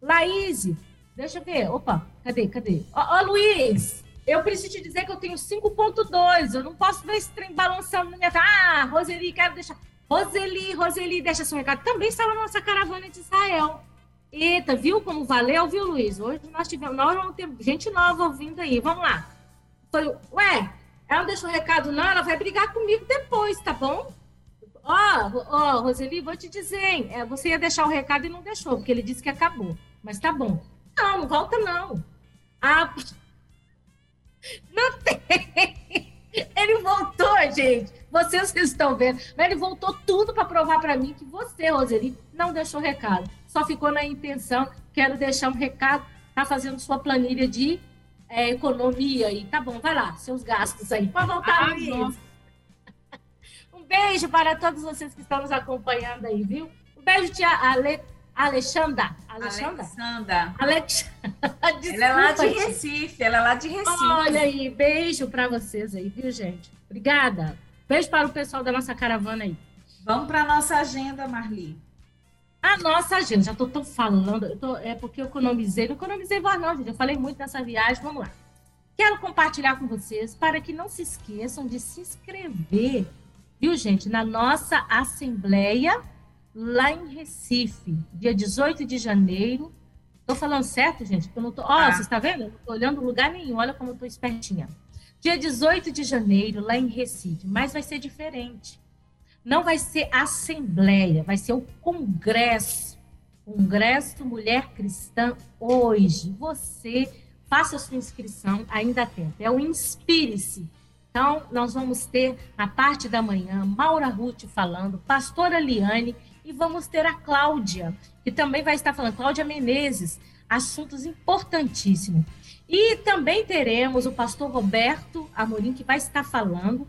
Laís, deixa eu ver. Opa, cadê, cadê? Ó, ó Luiz, eu preciso te dizer que eu tenho 5.2. Eu não posso ver esse trem balançando na minha... Ah, Roseli, quero deixar... Roseli, Roseli, deixa seu recado. Também está na nossa caravana de Israel. Eita, viu como valeu, viu, Luiz? Hoje nós tivemos, nós vamos ter gente nova ouvindo aí. Vamos lá. Falei, ué, ela não deixou recado, não, ela vai brigar comigo depois, tá bom? Ó, oh, oh, Roseli, vou te dizer, hein? É, você ia deixar o recado e não deixou, porque ele disse que acabou. Mas tá bom. Não, não volta, não. Ah, não tem. Ele voltou, gente. Vocês estão vendo. Mas ele voltou tudo para provar para mim que você, Roseli, não deixou recado só ficou na intenção, quero deixar um recado, tá fazendo sua planilha de é, economia e tá bom, vai lá, seus gastos aí. Pode voltar, ah, Luiz. <laughs> um beijo para todos vocês que estão nos acompanhando aí, viu? Um beijo, tia Ale... Alexandra. Alexandra? Alexandra. <laughs> ela é lá de Recife, ela é lá de Recife. Olha aí, beijo para vocês aí, viu, gente? Obrigada. Beijo para o pessoal da nossa caravana aí. Vamos para nossa agenda, Marli. A nossa agenda, já estou falando, tô, é porque eu economizei, não economizei voz não, gente, eu falei muito dessa viagem, vamos lá. Quero compartilhar com vocês para que não se esqueçam de se inscrever, viu, gente, na nossa assembleia lá em Recife, dia 18 de janeiro. Estou falando certo, gente? Eu não tô... Ó, ah. você está vendo? Eu não estou olhando lugar nenhum, olha como eu estou espertinha. Dia 18 de janeiro, lá em Recife, mas vai ser diferente não vai ser assembleia, vai ser o congresso. Congresso Mulher Cristã hoje. Você faça a sua inscrição, ainda há tempo. É o Inspire-se. Então, nós vamos ter na parte da manhã Maura Ruth falando, pastora Liane e vamos ter a Cláudia, que também vai estar falando, Cláudia Menezes, assuntos importantíssimos. E também teremos o pastor Roberto Amorim, que vai estar falando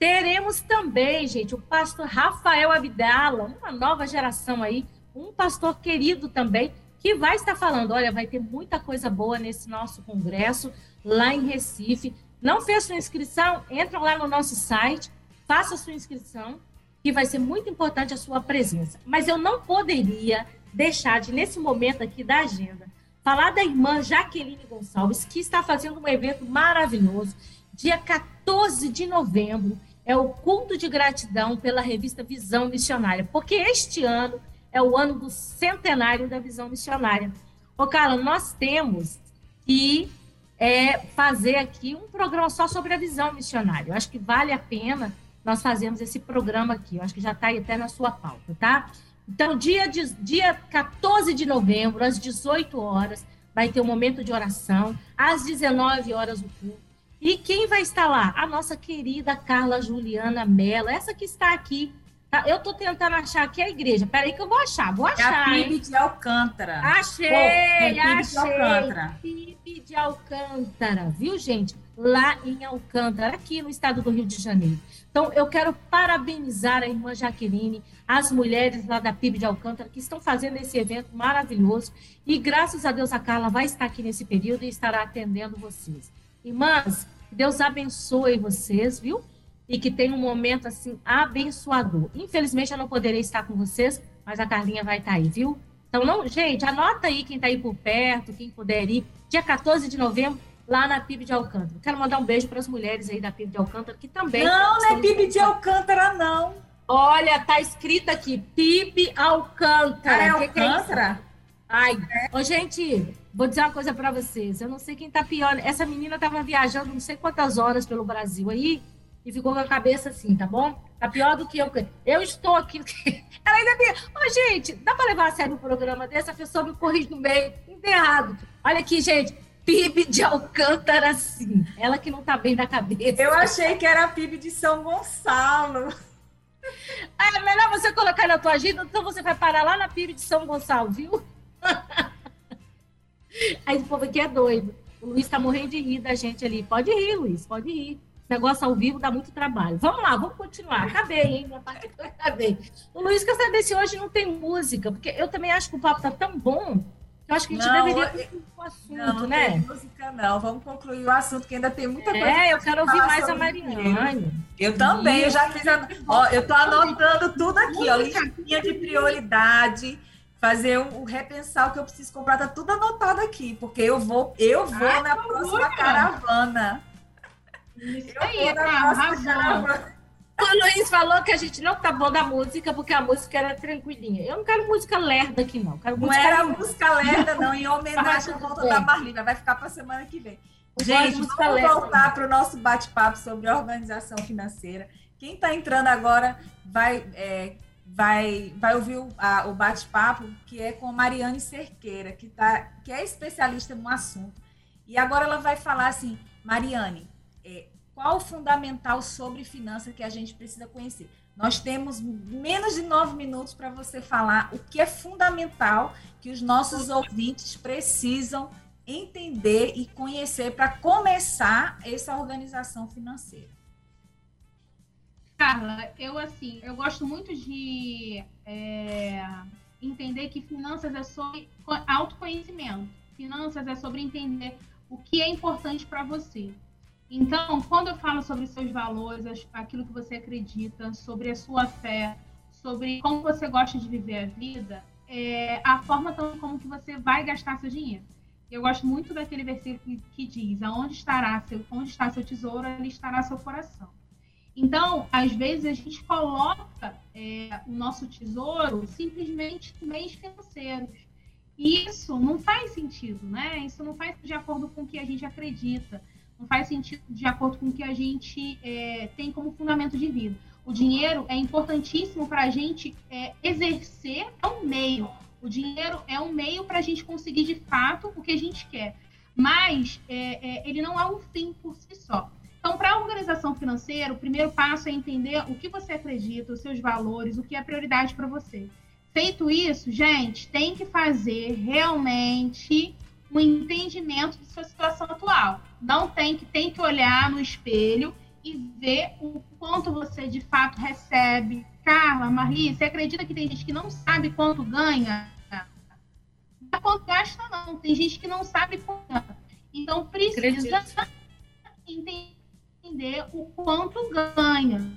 Teremos também, gente, o pastor Rafael Abdala, uma nova geração aí, um pastor querido também, que vai estar falando, olha, vai ter muita coisa boa nesse nosso congresso lá em Recife. Não fez sua inscrição? Entra lá no nosso site, faça sua inscrição, que vai ser muito importante a sua presença. Mas eu não poderia deixar de, nesse momento aqui da agenda, falar da irmã Jaqueline Gonçalves, que está fazendo um evento maravilhoso, dia 14 de novembro, é o culto de gratidão pela revista Visão Missionária, porque este ano é o ano do centenário da Visão Missionária. Ô, Carla, nós temos que é, fazer aqui um programa só sobre a visão missionária. Eu acho que vale a pena nós fazermos esse programa aqui. Eu acho que já está aí até na sua pauta, tá? Então, dia, de, dia 14 de novembro, às 18 horas, vai ter um momento de oração. Às 19 horas, o culto. E quem vai estar lá? A nossa querida Carla Juliana Mello, essa que está aqui. Tá? Eu estou tentando achar aqui a igreja. Peraí que eu vou achar, vou achar. É a PIB de Alcântara. Achei, Pô, é achei. De Alcântara. PIB PIB de Alcântara, viu, gente? Lá em Alcântara, aqui no estado do Rio de Janeiro. Então, eu quero parabenizar a irmã Jaqueline, as mulheres lá da PIB de Alcântara, que estão fazendo esse evento maravilhoso. E graças a Deus, a Carla vai estar aqui nesse período e estará atendendo vocês. Irmãs, Deus abençoe vocês, viu? E que tenha um momento assim abençoador. Infelizmente, eu não poderei estar com vocês, mas a Carlinha vai estar aí, viu? Então, não, gente, anota aí quem está aí por perto, quem puder ir. Dia 14 de novembro, lá na PIB de Alcântara. Quero mandar um beijo para as mulheres aí da PIB de Alcântara, que também. Não, não é PIB de Alcântara, não. Olha, tá escrito aqui, PIB Alcântara. Ah, é Alcântara? É Ai, é. Ô, gente, vou dizer uma coisa para vocês. Eu não sei quem tá pior. Essa menina tava viajando não sei quantas horas pelo Brasil aí e ficou com a cabeça assim, tá bom? Tá pior do que eu. Eu estou aqui. <laughs> Ela ainda me. Ô, gente, dá para levar a sério um programa desse? A pessoa me corrige no meio. Enterrado. Olha aqui, gente. PIB de Alcântara, sim. Ela que não tá bem da cabeça. Eu achei que era PIB de São Gonçalo. É melhor você colocar na tua agenda, então você vai parar lá na PIB de São Gonçalo, viu? <laughs> Aí o povo aqui é doido. O Luiz tá morrendo de rir da gente ali. Pode rir, Luiz, pode rir negócio ao vivo dá muito trabalho. Vamos lá, vamos continuar. Acabei, hein? Minha parte acabei. O Luiz, quer saber se hoje não tem música? Porque eu também acho que o papo tá tão bom eu acho que a gente não, deveria concluir o assunto, não, não né? Não, música não. Vamos concluir o assunto, que ainda tem muita coisa. É, eu quero ouvir mais a Mariane. Eu também, eu já fiz. A... Ó, eu tô anotando tudo aqui, ó. Listinha de prioridade fazer um, um, repensar o que eu preciso comprar, tá tudo anotado aqui, porque eu vou, eu vou Ai, na próxima caravana. Isso aí, tá, arrasou. O Luiz falou que a gente não tá bom da música, porque a música era tranquilinha. Eu não quero música lerda aqui, não. Quero não era música lerda, não, em homenagem à volta da Marlina. Vai ficar para semana que vem. Gente, vamos lerda, voltar para o nosso bate-papo sobre organização financeira. Quem está entrando agora vai, é, vai, vai ouvir o, o bate-papo, que é com a Mariane Cerqueira, que, tá, que é especialista no assunto. E agora ela vai falar assim, Mariane, é, qual o fundamental sobre finanças que a gente precisa conhecer. Nós temos menos de nove minutos para você falar o que é fundamental que os nossos ouvintes precisam entender e conhecer para começar essa organização financeira. Carla, eu assim, eu gosto muito de é, entender que finanças é sobre autoconhecimento. Finanças é sobre entender o que é importante para você. Então, quando eu falo sobre seus valores, aquilo que você acredita, sobre a sua fé, sobre como você gosta de viver a vida, é a forma como que você vai gastar seu dinheiro. Eu gosto muito daquele versículo que, que diz: aonde estará seu, onde está seu tesouro, ali estará seu coração. Então, às vezes a gente coloca é, o nosso tesouro simplesmente em meios financeiros. E isso não faz sentido, né? Isso não faz de acordo com o que a gente acredita não faz sentido de acordo com o que a gente é, tem como fundamento de vida. O dinheiro é importantíssimo para a gente é, exercer, é um meio. O dinheiro é um meio para a gente conseguir de fato o que a gente quer, mas é, é ele não é um fim por si só. Então, para a organização financeira, o primeiro passo é entender o que você acredita, os seus valores, o que é prioridade para você. Feito isso, gente, tem que fazer realmente um entendimento de sua situação atual. Não tem que tem que olhar no espelho e ver o quanto você de fato recebe. Carla, Marli, você acredita que tem gente que não sabe quanto ganha? Não é quanto gasta, não. Tem gente que não sabe quanto ganha. Então, precisa Acredito. entender o quanto ganha.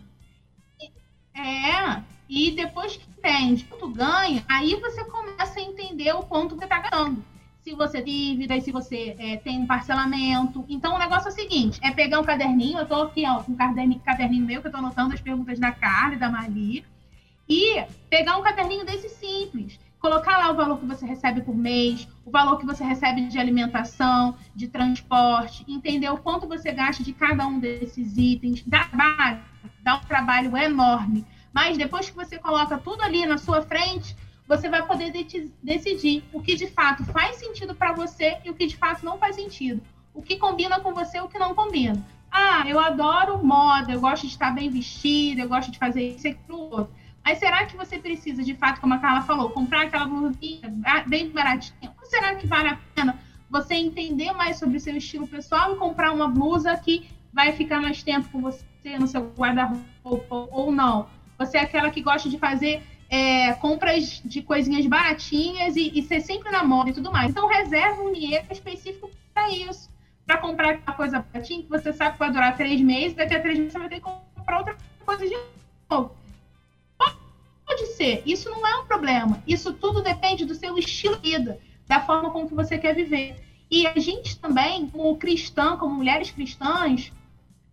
É, e depois que entende quanto ganha, aí você começa a entender o quanto você está ganhando se você dívida, se você é, tem um parcelamento. Então, o negócio é o seguinte: é pegar um caderninho, eu estou aqui ó, com um caderninho, caderninho meu, que eu estou anotando as perguntas da Carla e da Marli, e pegar um caderninho desse simples. Colocar lá o valor que você recebe por mês, o valor que você recebe de alimentação, de transporte, entender o quanto você gasta de cada um desses itens. Dá, dá um trabalho enorme. Mas depois que você coloca tudo ali na sua frente, você vai poder de decidir o que de fato faz sentido para você e o que de fato não faz sentido. O que combina com você e o que não combina. Ah, eu adoro moda, eu gosto de estar bem vestida, eu gosto de fazer isso e aquilo outro. Mas será que você precisa, de fato, como a Carla falou, comprar aquela blusinha bem baratinha? Ou será que vale a pena você entender mais sobre o seu estilo pessoal e comprar uma blusa que vai ficar mais tempo com você no seu guarda-roupa ou não. Você é aquela que gosta de fazer é, compras de coisinhas baratinhas e, e, ser sempre na moda e tudo mais. Então, reserva um dinheiro específico para isso. Para comprar aquela coisa baratinha que você sabe que vai durar três meses, daqui a três meses você vai ter que comprar outra coisa de novo. Pode ser, isso não é um problema. Isso tudo depende do seu estilo de vida, da forma como que você quer viver. E a gente também, como cristã, como mulheres cristãs,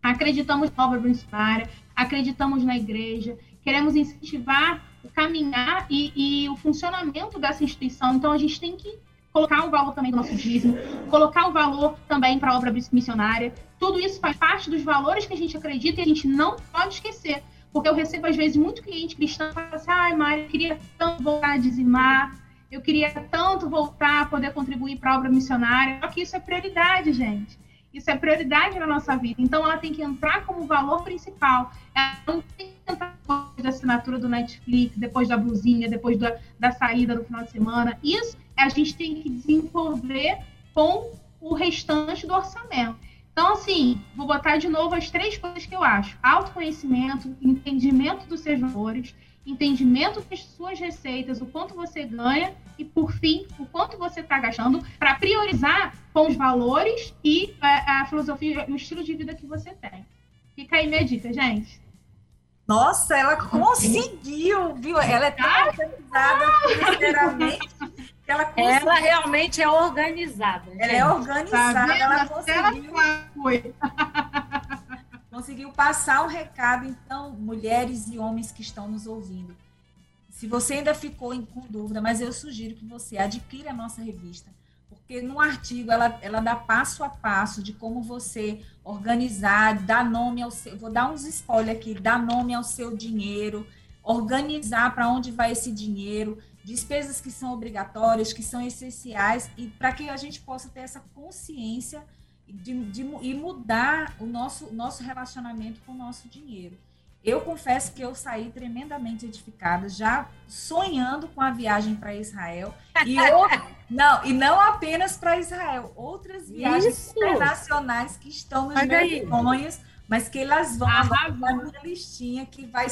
acreditamos na obra missionária, acreditamos na igreja, queremos incentivar o caminhar e, e, o funcionamento dessa instituição. Então, a gente tem que colocar um valor também do nosso dízimo, colocar o valor também para a obra missionária. Tudo isso faz parte dos valores que a gente acredita e a gente não pode esquecer. Porque eu recebo, às vezes, muito cliente cristão fala assim, ai, Mari, eu queria tanto voltar a dizimar, eu queria tanto voltar a poder contribuir para a obra missionária. Só que isso é prioridade, gente. Isso é prioridade na nossa vida. Então, ela tem que entrar como valor principal. Ela não tem que entrar depois da assinatura do Netflix, depois da blusinha, depois da, da saída do final de semana. Isso a gente tem que desenvolver com o restante do orçamento. Então, assim, vou botar de novo as três coisas que eu acho: autoconhecimento, entendimento dos seus valores, entendimento das suas receitas, o quanto você ganha e, por fim, o quanto você está gastando para priorizar com os valores e a, é, a filosofia e o estilo de vida que você tem. Fica aí minha dica, gente. Nossa, ela conseguiu, viu? Ela é tão ah! organizada financeiramente ela, conseguiu... ela realmente é organizada. Ela é organizada, tá ela conseguiu. conseguiu passar o recado, então, mulheres e homens que estão nos ouvindo. Se você ainda ficou com dúvida, mas eu sugiro que você adquira a nossa revista, porque no artigo ela, ela dá passo a passo de como você organizar, dar nome ao seu. Vou dar uns spoilers aqui: dar nome ao seu dinheiro, organizar para onde vai esse dinheiro, despesas que são obrigatórias, que são essenciais, e para que a gente possa ter essa consciência de, de, e mudar o nosso, nosso relacionamento com o nosso dinheiro. Eu confesso que eu saí tremendamente edificada, já sonhando com a viagem para Israel e <laughs> não e não apenas para Israel, outras viagens Isso. internacionais que estão nos meus sonhos, mas que elas vão na minha listinha que vai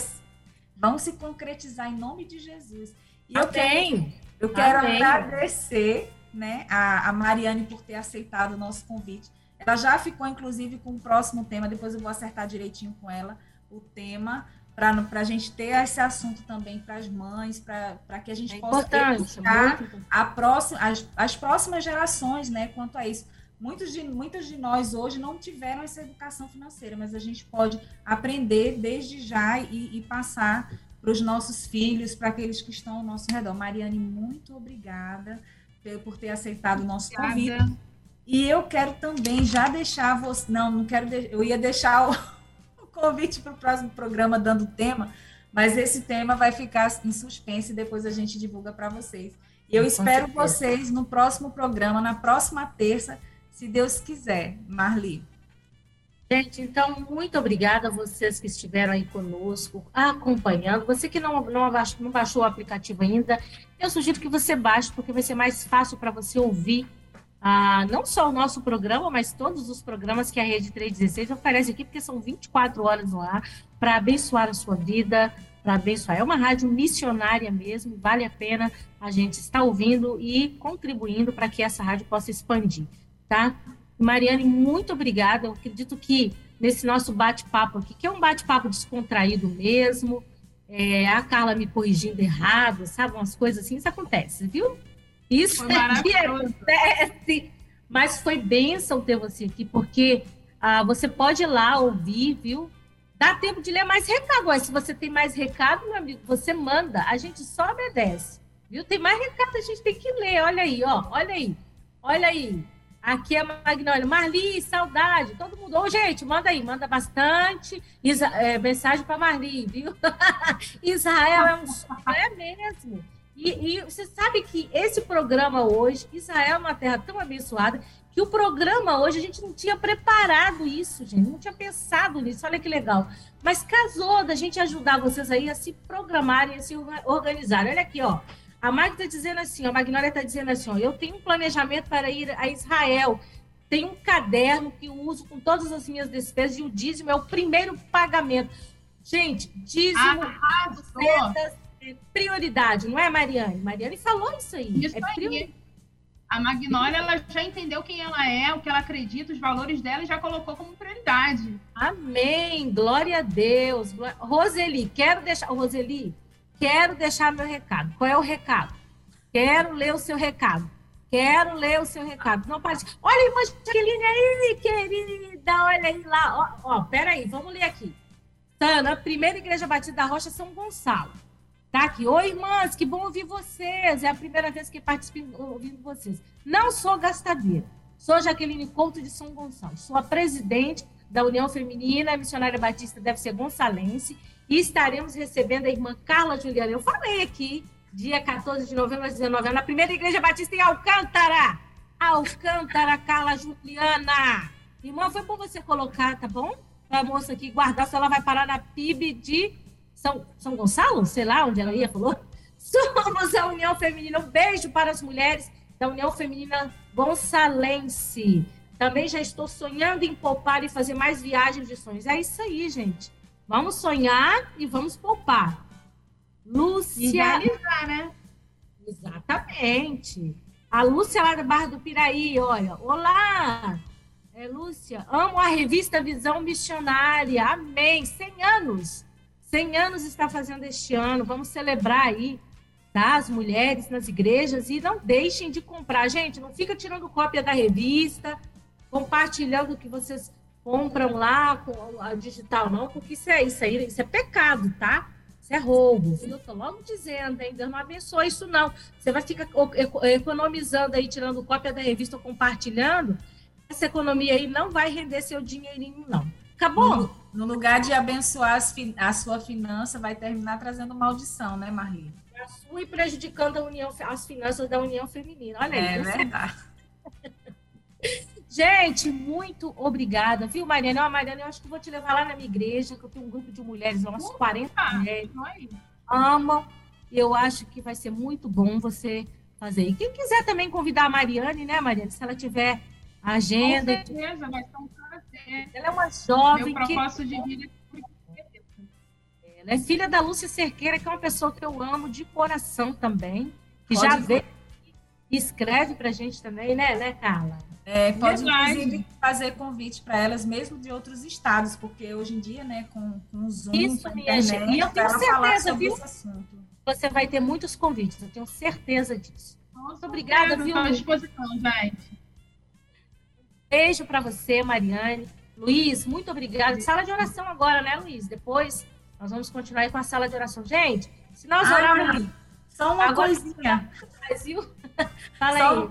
vão se concretizar em nome de Jesus. E eu tenho, eu quero Amém. agradecer, né, a, a Mariane por ter aceitado o nosso convite. Ela já ficou, inclusive, com o próximo tema, depois eu vou acertar direitinho com ela o tema, para a gente ter esse assunto também para as mães, para que a gente é possa educar a próxima, as, as próximas gerações né, quanto a isso. Muitos de, muitas de nós hoje não tiveram essa educação financeira, mas a gente pode aprender desde já e, e passar para os nossos filhos, para aqueles que estão ao nosso redor. Mariane, muito obrigada por ter aceitado o nosso obrigada. convite. E eu quero também já deixar você. Não, não quero. De... Eu ia deixar o, o convite para o próximo programa dando tema, mas esse tema vai ficar em suspense e depois a gente divulga para vocês. E eu Com espero certeza. vocês no próximo programa, na próxima terça, se Deus quiser. Marli. Gente, então, muito obrigada a vocês que estiveram aí conosco, acompanhando. Você que não, não, baixou, não baixou o aplicativo ainda, eu sugiro que você baixe, porque vai ser mais fácil para você ouvir ah, não só o nosso programa, mas todos os programas que a Rede 316 oferece aqui, porque são 24 horas ar, para abençoar a sua vida, para abençoar. É uma rádio missionária mesmo, vale a pena a gente estar ouvindo e contribuindo para que essa rádio possa expandir, tá? Mariane, muito obrigada. Eu acredito que nesse nosso bate-papo aqui, que é um bate-papo descontraído mesmo, é, a Carla me corrigindo errado, sabe? Umas coisas assim, isso acontece, viu? Isso foi acontece. Mas foi bênção ter você aqui, porque ah, você pode ir lá ouvir, viu? Dá tempo de ler mais recado. Mas se você tem mais recado, meu amigo, você manda. A gente só obedece, viu? Tem mais recado, a gente tem que ler. Olha aí, ó. Olha aí. Olha aí. Aqui é Magnólia. Marli, saudade. Todo mundo. Ô, gente, manda aí, manda bastante. Isa, é, mensagem para Marli, viu? <laughs> Israel é um. É mesmo. E, e, você sabe que esse programa hoje, Israel é uma terra tão abençoada, que o programa hoje a gente não tinha preparado isso, gente, não tinha pensado nisso, olha que legal. Mas casou da gente ajudar vocês aí a se programarem, a se organizarem. Olha aqui, ó. A Magda está dizendo assim, a Magnólia está dizendo assim, ó, eu tenho um planejamento para ir a Israel. Tenho um caderno que uso com todas as minhas despesas e o dízimo é o primeiro pagamento. Gente, dízimo é prioridade, não é, Mariane? Mariane falou isso aí. Isso é aí. A Magnólia ela já entendeu quem ela é, o que ela acredita, os valores dela e já colocou como prioridade. Amém. Glória a Deus. Roseli, quero deixar. Roseli, quero deixar meu recado. Qual é o recado? Quero ler o seu recado. Quero ler o seu recado. Não pode. Olha, irmã Jaqueline aí, querida. Olha aí lá. Ó, ó, peraí, vamos ler aqui. Tana, Primeira Igreja Batista da Rocha, São Gonçalo. Tá aqui. Oi, irmãs, que bom ouvir vocês. É a primeira vez que participo ouvindo vocês. Não sou gastadeira. Sou Jaqueline Couto de São Gonçalo. Sou a presidente da União Feminina Missionária Batista deve ser gonçalense e estaremos recebendo a irmã Carla Juliana. Eu falei aqui, dia 14 de novembro às 19 na primeira Igreja Batista em Alcântara. Alcântara, Carla Juliana. Irmã, foi bom você colocar, tá bom? Para a moça aqui guardar, se ela vai parar na PIB de são, São Gonçalo, sei lá onde ela ia, falou. <laughs> Somos a União Feminina. Um beijo para as mulheres da União Feminina Gonçalense. Também já estou sonhando em poupar e fazer mais viagens de sonhos. É isso aí, gente. Vamos sonhar e vamos poupar. Lúcia. E realizar, né? Exatamente. A Lúcia lá da Barra do Piraí, olha. Olá! É, Lúcia, amo a revista Visão Missionária. Amém. 100 anos. 100 anos está fazendo este ano, vamos celebrar aí, tá? As mulheres nas igrejas e não deixem de comprar. Gente, não fica tirando cópia da revista, compartilhando o que vocês compram lá com a digital, não, porque isso é isso aí, isso é pecado, tá? Isso é roubo. Eu tô logo dizendo? Deus não abençoe isso, não. Você vai ficar economizando aí, tirando cópia da revista, compartilhando. Essa economia aí não vai render seu dinheirinho, não. Acabou? No, no lugar de abençoar a sua finança, vai terminar trazendo maldição, né? A sua e prejudicando a união, as finanças da União Feminina. Olha aí. É <laughs> verdade. Gente, muito obrigada, viu, Mariana? Ó, Mariana, eu acho que vou te levar lá na minha igreja, que eu tenho um grupo de mulheres, umas 40 mulheres. Ama. Eu acho que vai ser muito bom você fazer. E quem quiser também convidar a Mariane, né, Mariane? Se ela tiver agenda. Com certeza, vai ser ela é uma jovem. Meu propósito que... de vida é Ela é filha da Lúcia Cerqueira, que é uma pessoa que eu amo de coração também. Que pode já veio e escreve pra gente também, né, né, Carla? É, pode inclusive fazer convite para elas mesmo de outros estados, porque hoje em dia, né, com, com o Zoom, Isso, com a internet, e eu tenho certeza, viu? Você vai ter muitos convites, eu tenho certeza disso. Nossa, Muito obrigada, viu? Estou à disposição, gente. Beijo para você, Mariane. Luiz, muito obrigada. Sala de oração agora, né, Luiz? Depois nós vamos continuar com a sala de oração. Gente, se nós ah, orarmos... Só uma agora, coisinha. <laughs> Brasil. <laughs> Fala só aí.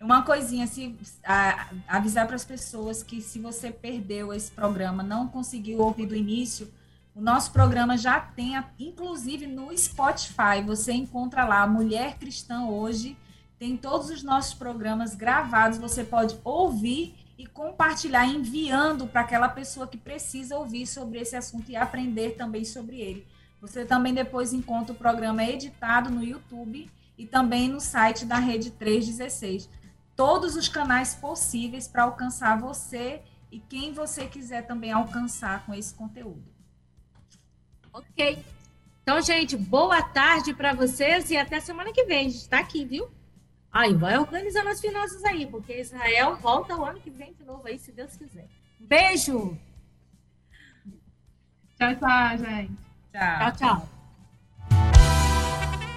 Uma coisinha, se, a, avisar para as pessoas que se você perdeu esse programa, não conseguiu ouvir do início, o nosso programa já tem, inclusive no Spotify, você encontra lá Mulher Cristã Hoje, tem todos os nossos programas gravados, você pode ouvir e compartilhar, enviando para aquela pessoa que precisa ouvir sobre esse assunto e aprender também sobre ele. Você também depois encontra o programa editado no YouTube e também no site da Rede 316. Todos os canais possíveis para alcançar você e quem você quiser também alcançar com esse conteúdo. Ok. Então, gente, boa tarde para vocês e até semana que vem. A gente está aqui, viu? Aí, vai organizando as finanças aí, porque Israel volta o ano que vem de novo aí, se Deus quiser. Beijo! Tchau, tchau, gente. Tchau, tchau. tchau.